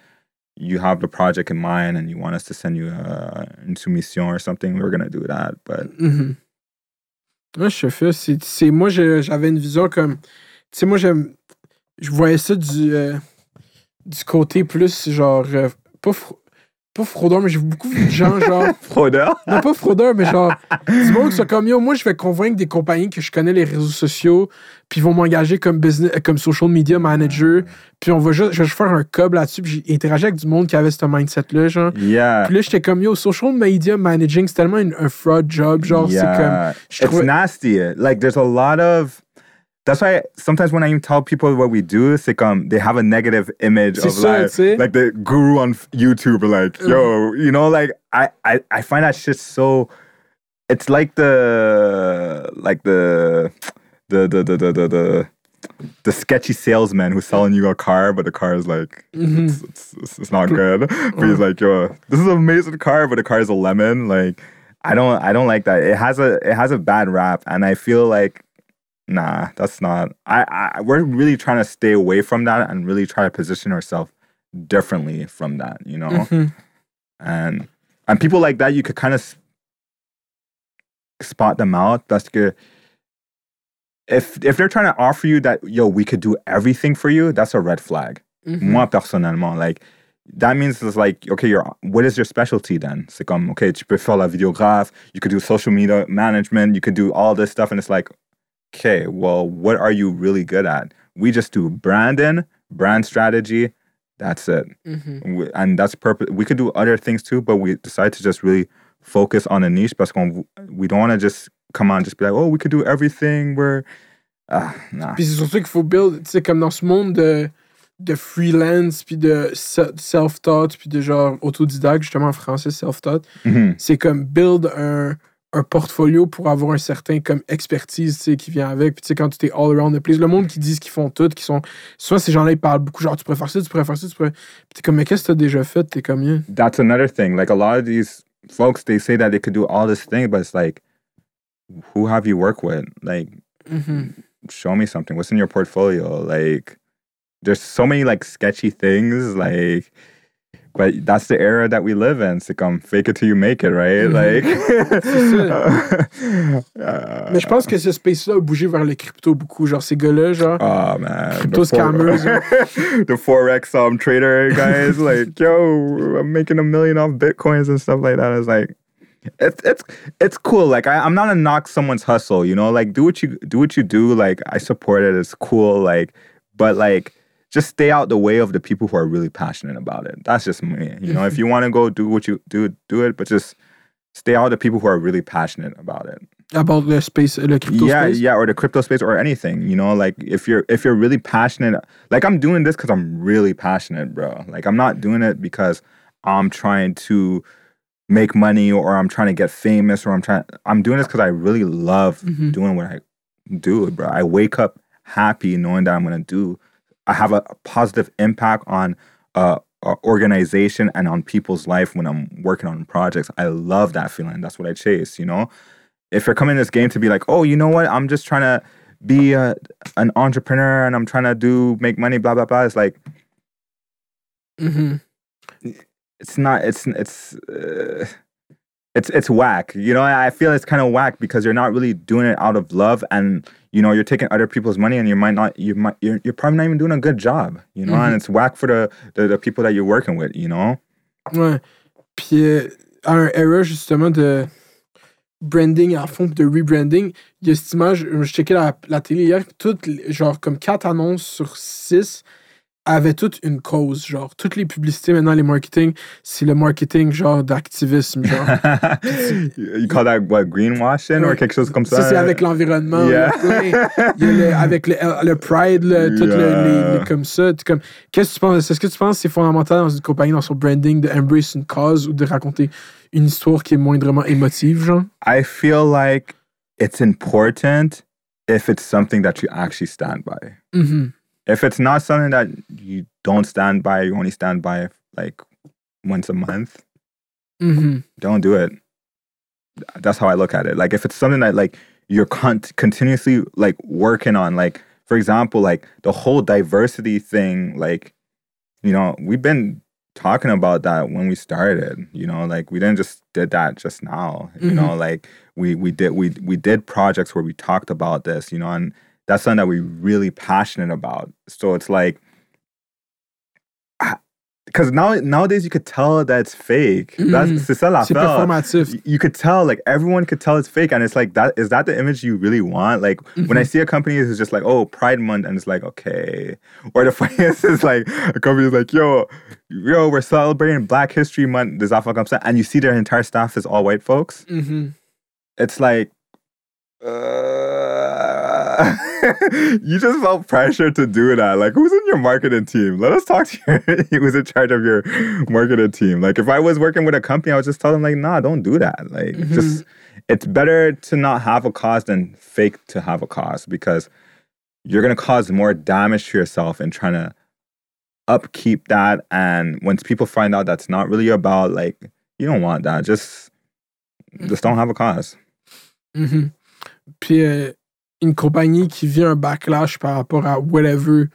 you have the project in mind and you want us to send you a, une soumission or something, we're gonna do that. But Mhm. Ouais, je fais. C'est, c'est- moi, je- j'avais une vision comme. Tu sais, moi, j'aime. Je voyais ça du, euh, du côté plus, genre. euh, pas, fr- pas fraudeur, mais j'ai beaucoup vu de gens, genre. fraudeur? Non, pas fraudeur, mais genre. Du monde qui sont comme yo, moi, je vais convaincre des compagnies que je connais les réseaux sociaux, puis ils vont m'engager comme business, comme social media manager, puis on va juste, je vais juste faire un cob là-dessus, puis j'ai interagi avec du monde qui avait ce mindset-là, genre. Yeah. Puis là, j'étais comme yo, social media managing, c'est tellement une- un fraud job, genre, c'est comme. je it's trouvais- nasty. Like there's a lot of. That's why sometimes when I even tell people what we do, c'est comme um, they have a negative image of like, like the guru on YouTube, like yo, you know, like I, I I find that shit so. It's like the like the the the the the the, the, the sketchy salesman who's selling you a car, but the car is like it's, it's, it's, it's not good. but he's like, yo, this is an amazing car, but the car is a lemon. Like, I don't I don't like that. It has a it has a bad rap, and I feel like nah, that's not. I, I we're really trying to stay away from that and really try to position ourselves differently from that. You know, Mhm. and and people like that you could kind of spot them out That's good. if if they're trying to offer you that yo we could do everything for you that's a red flag Mhm. moi personnellement like that means it's like okay your what is your specialty then c'est comme okay tu peux faire la vidéographe you could do social media management you could do all this stuff and it's like okay well what are you really good at we just do branding brand strategy that's it Mhm. we- and that's purpose. We could do other things too, but we decided to just really focus on a niche parce qu'on we don't want to just come on just be like, oh, we could do everything. We're ah nah. Puis c'est surtout qu'il faut build, tu sais, comme dans ce monde de, de freelance, puis de self-taught, puis de genre autodidacte, justement en français, self-taught, Mhm. c'est comme build un, un portfolio pour avoir un certain comme expertise, tu sais, qui vient avec. Puis tu sais, quand tu es all around the place, le monde qui disent qu'ils font tout, qui sont... Souvent, ces gens-là, ils parlent beaucoup, genre, tu pourrais faire ça, tu pourrais faire ça, tu pourrais... Puis t'es comme, mais qu'est-ce que t'as déjà fait? T'es comme, yeah. That's another thing. Like a lot of these folks, they say that they could do all this thing, but it's like, who have you worked with? Like, Mhm. show me something. What's in your portfolio? Like, there's so many like sketchy things. Like, but that's the era that we live in. C'est comme fake it till you make it, right? Mhm. Like, ça. Mais je pense que ce space-là a bougé vers le crypto beaucoup. Genre, ces gars-là, genre... Oh man, Crypto the, scammers, the forex um trader guys, like yo, I'm making a million off bitcoins and stuff like that. It's like, it's it's it's cool. Like I, I'm not a knock someone's hustle, you know. Like do what you do what you do. Like I support it. It's cool. Like, but like just stay out the way of the people who are really passionate about it. That's just me. You know, if you want to go do what you do, do it. But just stay out the people who are really passionate about it. About the space, le crypto yeah space. yeah or the crypto space or anything you know like if you're if you're really passionate like i'm doing this because i'm really passionate bro like i'm not doing it because i'm trying to make money or i'm trying to get famous or i'm trying i'm doing this because i really love Mhm. doing what i do bro i wake up happy knowing that i'm gonna do have a, a positive impact on uh a organization and on people's life when i'm working on projects i love that feeling that's what i chase you know if you're coming in this game to be like, oh, you know what, I'm just trying to be a, an entrepreneur and I'm trying to do make money, blah blah blah. It's like mm-hmm. it's not. It's it's uh, it's it's whack. You know, I feel it's kind of whack because you're not really doing it out of love, and you know, you're taking other people's money, and you might not. You might. You're, you're probably not even doing a good job. You know, Mhm. and it's whack for the, the the people that you're working with. You know. Ouais. Puis euh, un era justement de branding à fond, de rebranding, il y a cette image, je checkais la, la télé hier, toutes, genre comme 4 annonces sur 6 avaient toutes une cause. Genre, toutes les publicités maintenant, les marketing, c'est le marketing genre d'activisme. Genre. you call that what greenwashing or Ouais. quelque chose comme ça? Ça, c'est avec l'environnement. Yeah. le avec le, le Pride, le- tout le- les, les- Yeah. comme ça. Comme, qu'est-ce que tu penses? Est-ce que tu penses que c'est fondamental dans une compagnie, dans son branding, de embrace une cause ou de raconter une histoire qui est moindrement émotive, genre? I feel like it's important if it's something that you actually stand by. Mhm. If it's not something that you don't stand by, you only stand by like once a month, Mhm. don't do it. That's how I look at it. Like if it's something that like you're con- continuously like working on, like for example, like the whole diversity thing, like you know, we've been talking about that when we started. You know, like we didn't just did that just now. You know, like we we did we we did projects where we talked about this. You know, and that's something that we're really passionate about. So it's like. Because now nowadays you could tell that it's fake. That's Mhm. c'est ça l'affaire you could tell like everyone could tell it's fake and it's like that is that the image you really want like when i see a company who's just like oh pride month and it's like okay or the funniest is like a company is like yo yo we're celebrating black history month des affaires comme ça and you see their entire staff is all white folks Mhm. it's like uh, you just felt pressure to do that. Like, who's in your marketing team? Let us talk to you. who's in charge of your marketing team? Like, if I was working with a company, I would just tell them, like, nah, don't do that. Like, Mhm. just it's better to not have a cause than fake to have a cause because you're gonna cause more damage to yourself in trying to upkeep that. And once people find out that's not really about like you don't want that, just just don't have a cause. Mhm. Puis euh, une compagnie qui vit un backlash par rapport à whatever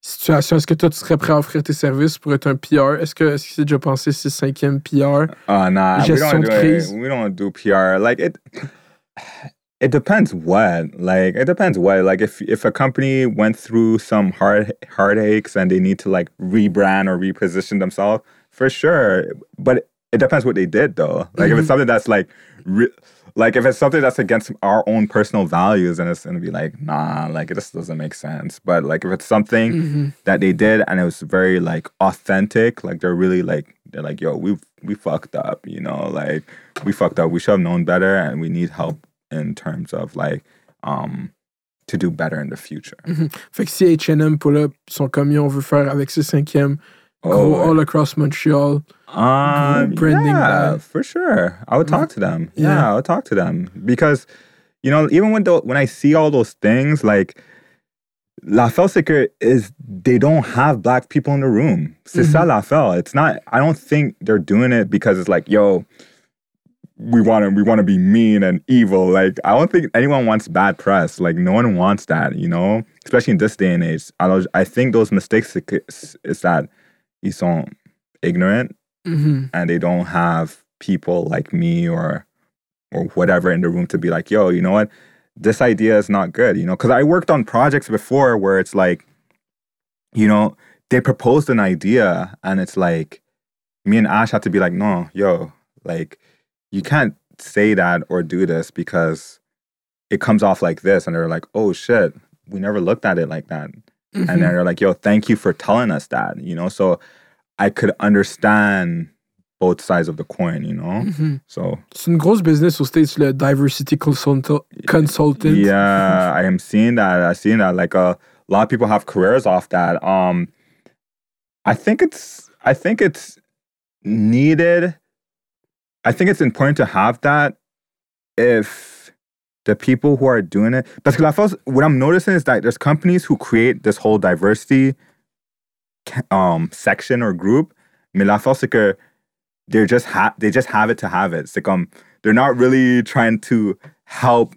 situation, est-ce que toi tu serais prêt à offrir tes services pour être un PR? Est-ce que est-ce que c'est déjà pensé 6 5e PR? Uh, nah, we don't de do it. We don't do PR. Like it, it depends what. Like it depends what. Like if if a company went through some hard heartaches and they need to like rebrand or reposition themselves, for sure. But it depends what they did though. Like if it's something that's like, re- like if it's something that's against our own personal values, and it's gonna be like, nah, like it just doesn't make sense. But like if it's something Mhm. that they did and it was very like authentic like they're really like they're like yo we we fucked up you know like we fucked up we should have known better and we need help in terms of like um to do better in the future Fait que si H&M pull up son comme Yo, on veut faire avec 6 5e, go oh all across Montreal. Um, branding yeah that. for sure. I would talk to them. Yeah, Yeah. i would talk to them. Because you know even when the, when i see all those things like c'est que is they don't have black people in the room. C'est ça l'affaire it's not i don't think they're doing it because it's like yo we want to we want to be mean and evil. Like i don't think anyone wants bad press. Like no one wants that you know? Especially in this day and age. I, I think those mistakes is, is that ils sont ignorant Mhm. and they don't have people like me or or whatever in the room to be like, yo, you know what? This idea is not good, you know? Because I worked on projects before where it's like, you know, they proposed an idea and it's like, me and Ash had to be like, no, yo, like, you can't say that or do this because it comes off like this. And they're like, oh shit, we never looked at it like that. Mhm. And then they're like, yo, thank you for telling us that, you know? So I could understand both sides of the coin, you know? Mhm. So it's une grosse business aux States, le diversity consulta- consultant. yeah, I am seeing that. I seen that. Like a lot of people have careers off that. Um I think it's I think it's needed. I think it's important to have that if the people who are doing it because la first, what I'm noticing is that there's companies who create this whole diversity um section or group. Mais la force, c'est que they're just ha- they just have it to have it. C'est comme they're not really trying to help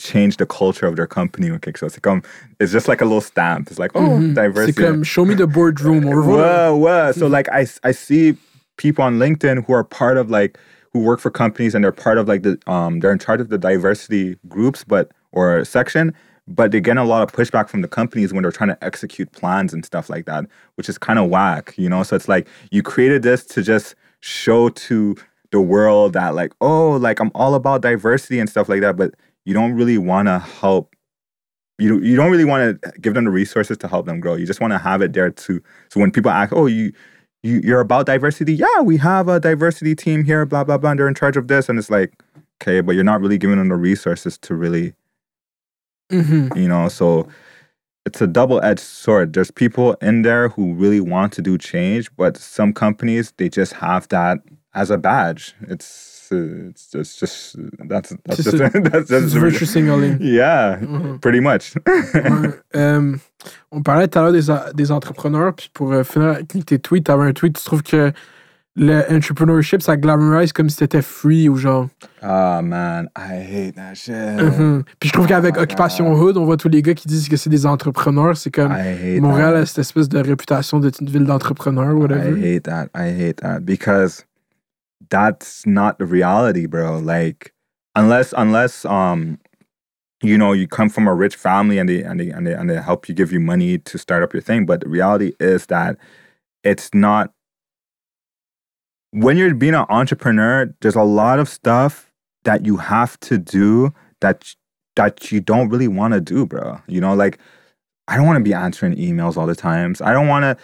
change the culture of their company or quelque chose. C'est comme it's just like a little stamp. It's like oh Mhm. C'est diversity. comme show me the boardroom. Voir. Whoa, whoa. So like I I see people on LinkedIn who are part of like who work for companies and they're part of like the um they're in charge of the diversity groups but or section but they get a lot of pushback from the companies when they're trying to execute plans and stuff like that which is kind of whack you know so it's like you created this to just show to the world that like oh like I'm all about diversity and stuff like that but you don't really want to help you you don't really want to give them the resources to help them grow. You just want to have it there to so when people ask, "Oh, you you you're about diversity?" Yeah, we have a diversity team here. Blah blah blah. And they're in charge of this, and it's like, okay, but you're not really giving them the resources to really, Mhm. you know. So it's a double edged sword. There's people in there who really want to do change, but some companies they just have that as a badge. It's uh, it's just just that's that's C'est just ça. that's just virtue signaling. yeah, Mhm. pretty much. Ouais. Euh, on parlait tout à l'heure des, des entrepreneurs, puis pour euh, finir avec tes tweets, t'avais un tweet, tu trouves que le entrepreneurship, ça glamorise comme si c'était free ou genre. Oh man, I hate that shit. Mhm. Puis je trouve qu'avec Oh my Occupation God. Hood, on voit tous les gars qui disent que c'est des entrepreneurs. C'est comme I hate Montréal that. a cette espèce de réputation d'être une ville d'entrepreneurs, I whatever. hate that. I hate that because that's not the reality, bro. Like unless unless um you know you come from a rich family and they and they and they and they help you give you money to start up your thing, but the reality is that it's not when you're being an entrepreneur, there's a lot of stuff that you have to do that that you don't really want to do, bro. You know, like I don't want to be answering emails all the times. I don't want to.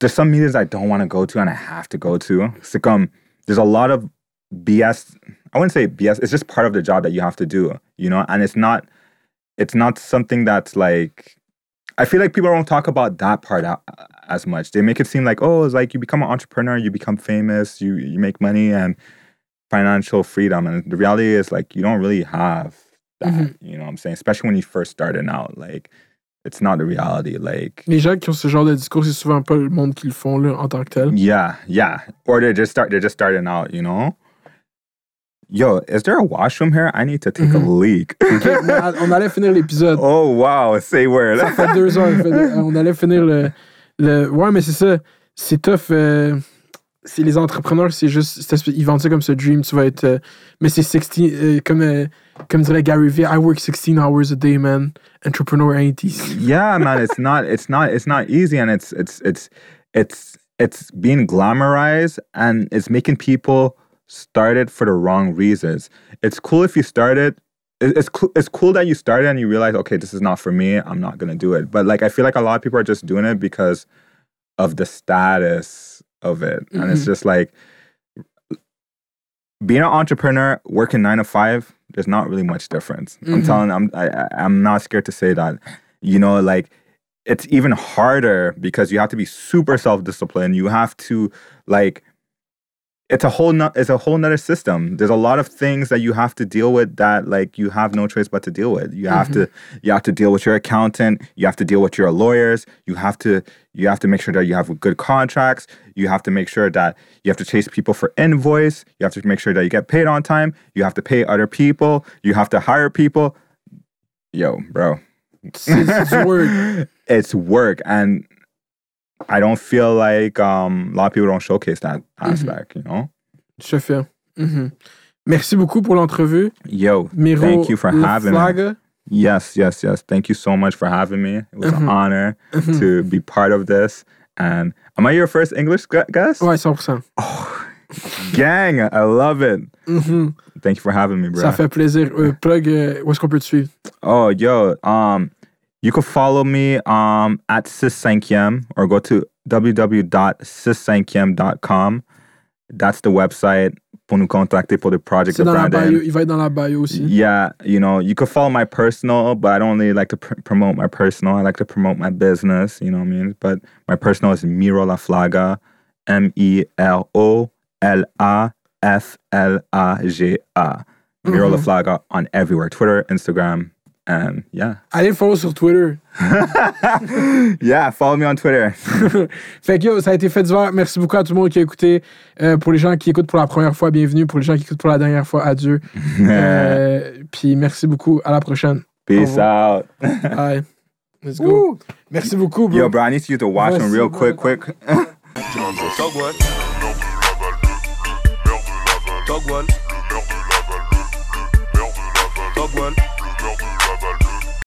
There's some meetings I don't want to go to and I have to go to. Like, um, there's a lot of BS. I wouldn't say BS. It's just part of the job that you have to do. You know, and it's not. It's not something that's like. I feel like people don't talk about that part as much. They make it seem like, oh, it's like you become an entrepreneur, you become famous, you you make money, and financial freedom. And the reality is like you don't really have that. Mhm. You know what I'm saying? Especially when you first starting out. Like it's not the reality. Like Les gens qui ont ce genre de discours, c'est souvent pas le monde qui le font là, en tant que tel. yeah, yeah. Or they're just start they're just starting out, you know? Yo, is there a washroom here? I need to take Mhm. a leak. Ok, mais a- on allait finir l'épisode. oh wow, say word. Ça fait deux heures. ça fait deux- on allait finir le, le. Ouais, mais c'est ça. C'est tough. euh, c'est les entrepreneurs, c'est juste. ils vendent ça comme ce dream. Tu vas être. euh, mais c'est 16. euh, comme, euh, comme dirait Gary Vee, I work 16 hours a day, man. Entrepreneur ain't easy. yeah man it's not it's not it's not easy and it's it's it's it's it's being glamorized and it's making people start it for the wrong reasons it's cool if you start it- it's cool it's cool that you started and you realize okay this is not for me i'm not gonna do it. But like i feel like a lot of people are just doing it because of the status of it. And it's Mhm. just like being an entrepreneur working nine to five there's not really much difference. I'm Mhm. telling i'm I, I- i'm not scared to say that. You know like it's even harder because you have to be super self-disciplined. You have to like it's a whole no, it's a whole nother system. There's a lot of things that you have to deal with that like you have no choice but to deal with. You have to mm-hmm. you have to deal with your accountant. You have to deal with your lawyers. You have to you have to make sure that you have good contracts. You have to make sure that you have to chase people for invoice. You have to make sure that you get paid on time. You have to pay other people. You have to hire people. Yo bro. C'est du work. it's work. And i don't feel like um, a lot of people don't showcase that aspect you know Je fais. Mhm. Merci beaucoup pour l'entrevue. yo Miro thank you for having me yes yes yes thank you so much for having me it was an Mhm. honor Mhm. to be part of this and am i your first english gu- guest Ouais, 100%. gang i love it Mhm. thank you for having me bro Ça fait plaisir. Euh, plug, euh, où est-ce qu'on peut te suivre? Oh, yo, um, you can follow me um at cis5 or go to www.cis5.com. That's the website pour nous contacter pour the project C'est dans la bio. Il va être dans la bio aussi. Yeah, you know, you can follow my personal, but I don't really like to pr- promote my personal. I like to promote my business, you know what I mean? But my personal is Melo La Flaga, M E L O L A F L A G A. Melo La Mhm. Flaga on everywhere Twitter, Instagram, and yeah. Allez le follow sur Twitter. yeah, follow me on Twitter. fait que yo, ça a été fait d'hiver. Merci beaucoup à tout le monde qui a écouté. Euh, pour les gens qui écoutent pour la première fois, bienvenue. Pour les gens qui écoutent pour la dernière fois, adieu. Euh, puis merci beaucoup. À la prochaine. Peace out. Bye. Let's go. Merci beaucoup, bro. Yo, bro, I need to use the washroom Vas-y, real quick, quick. Dog one. Dog one.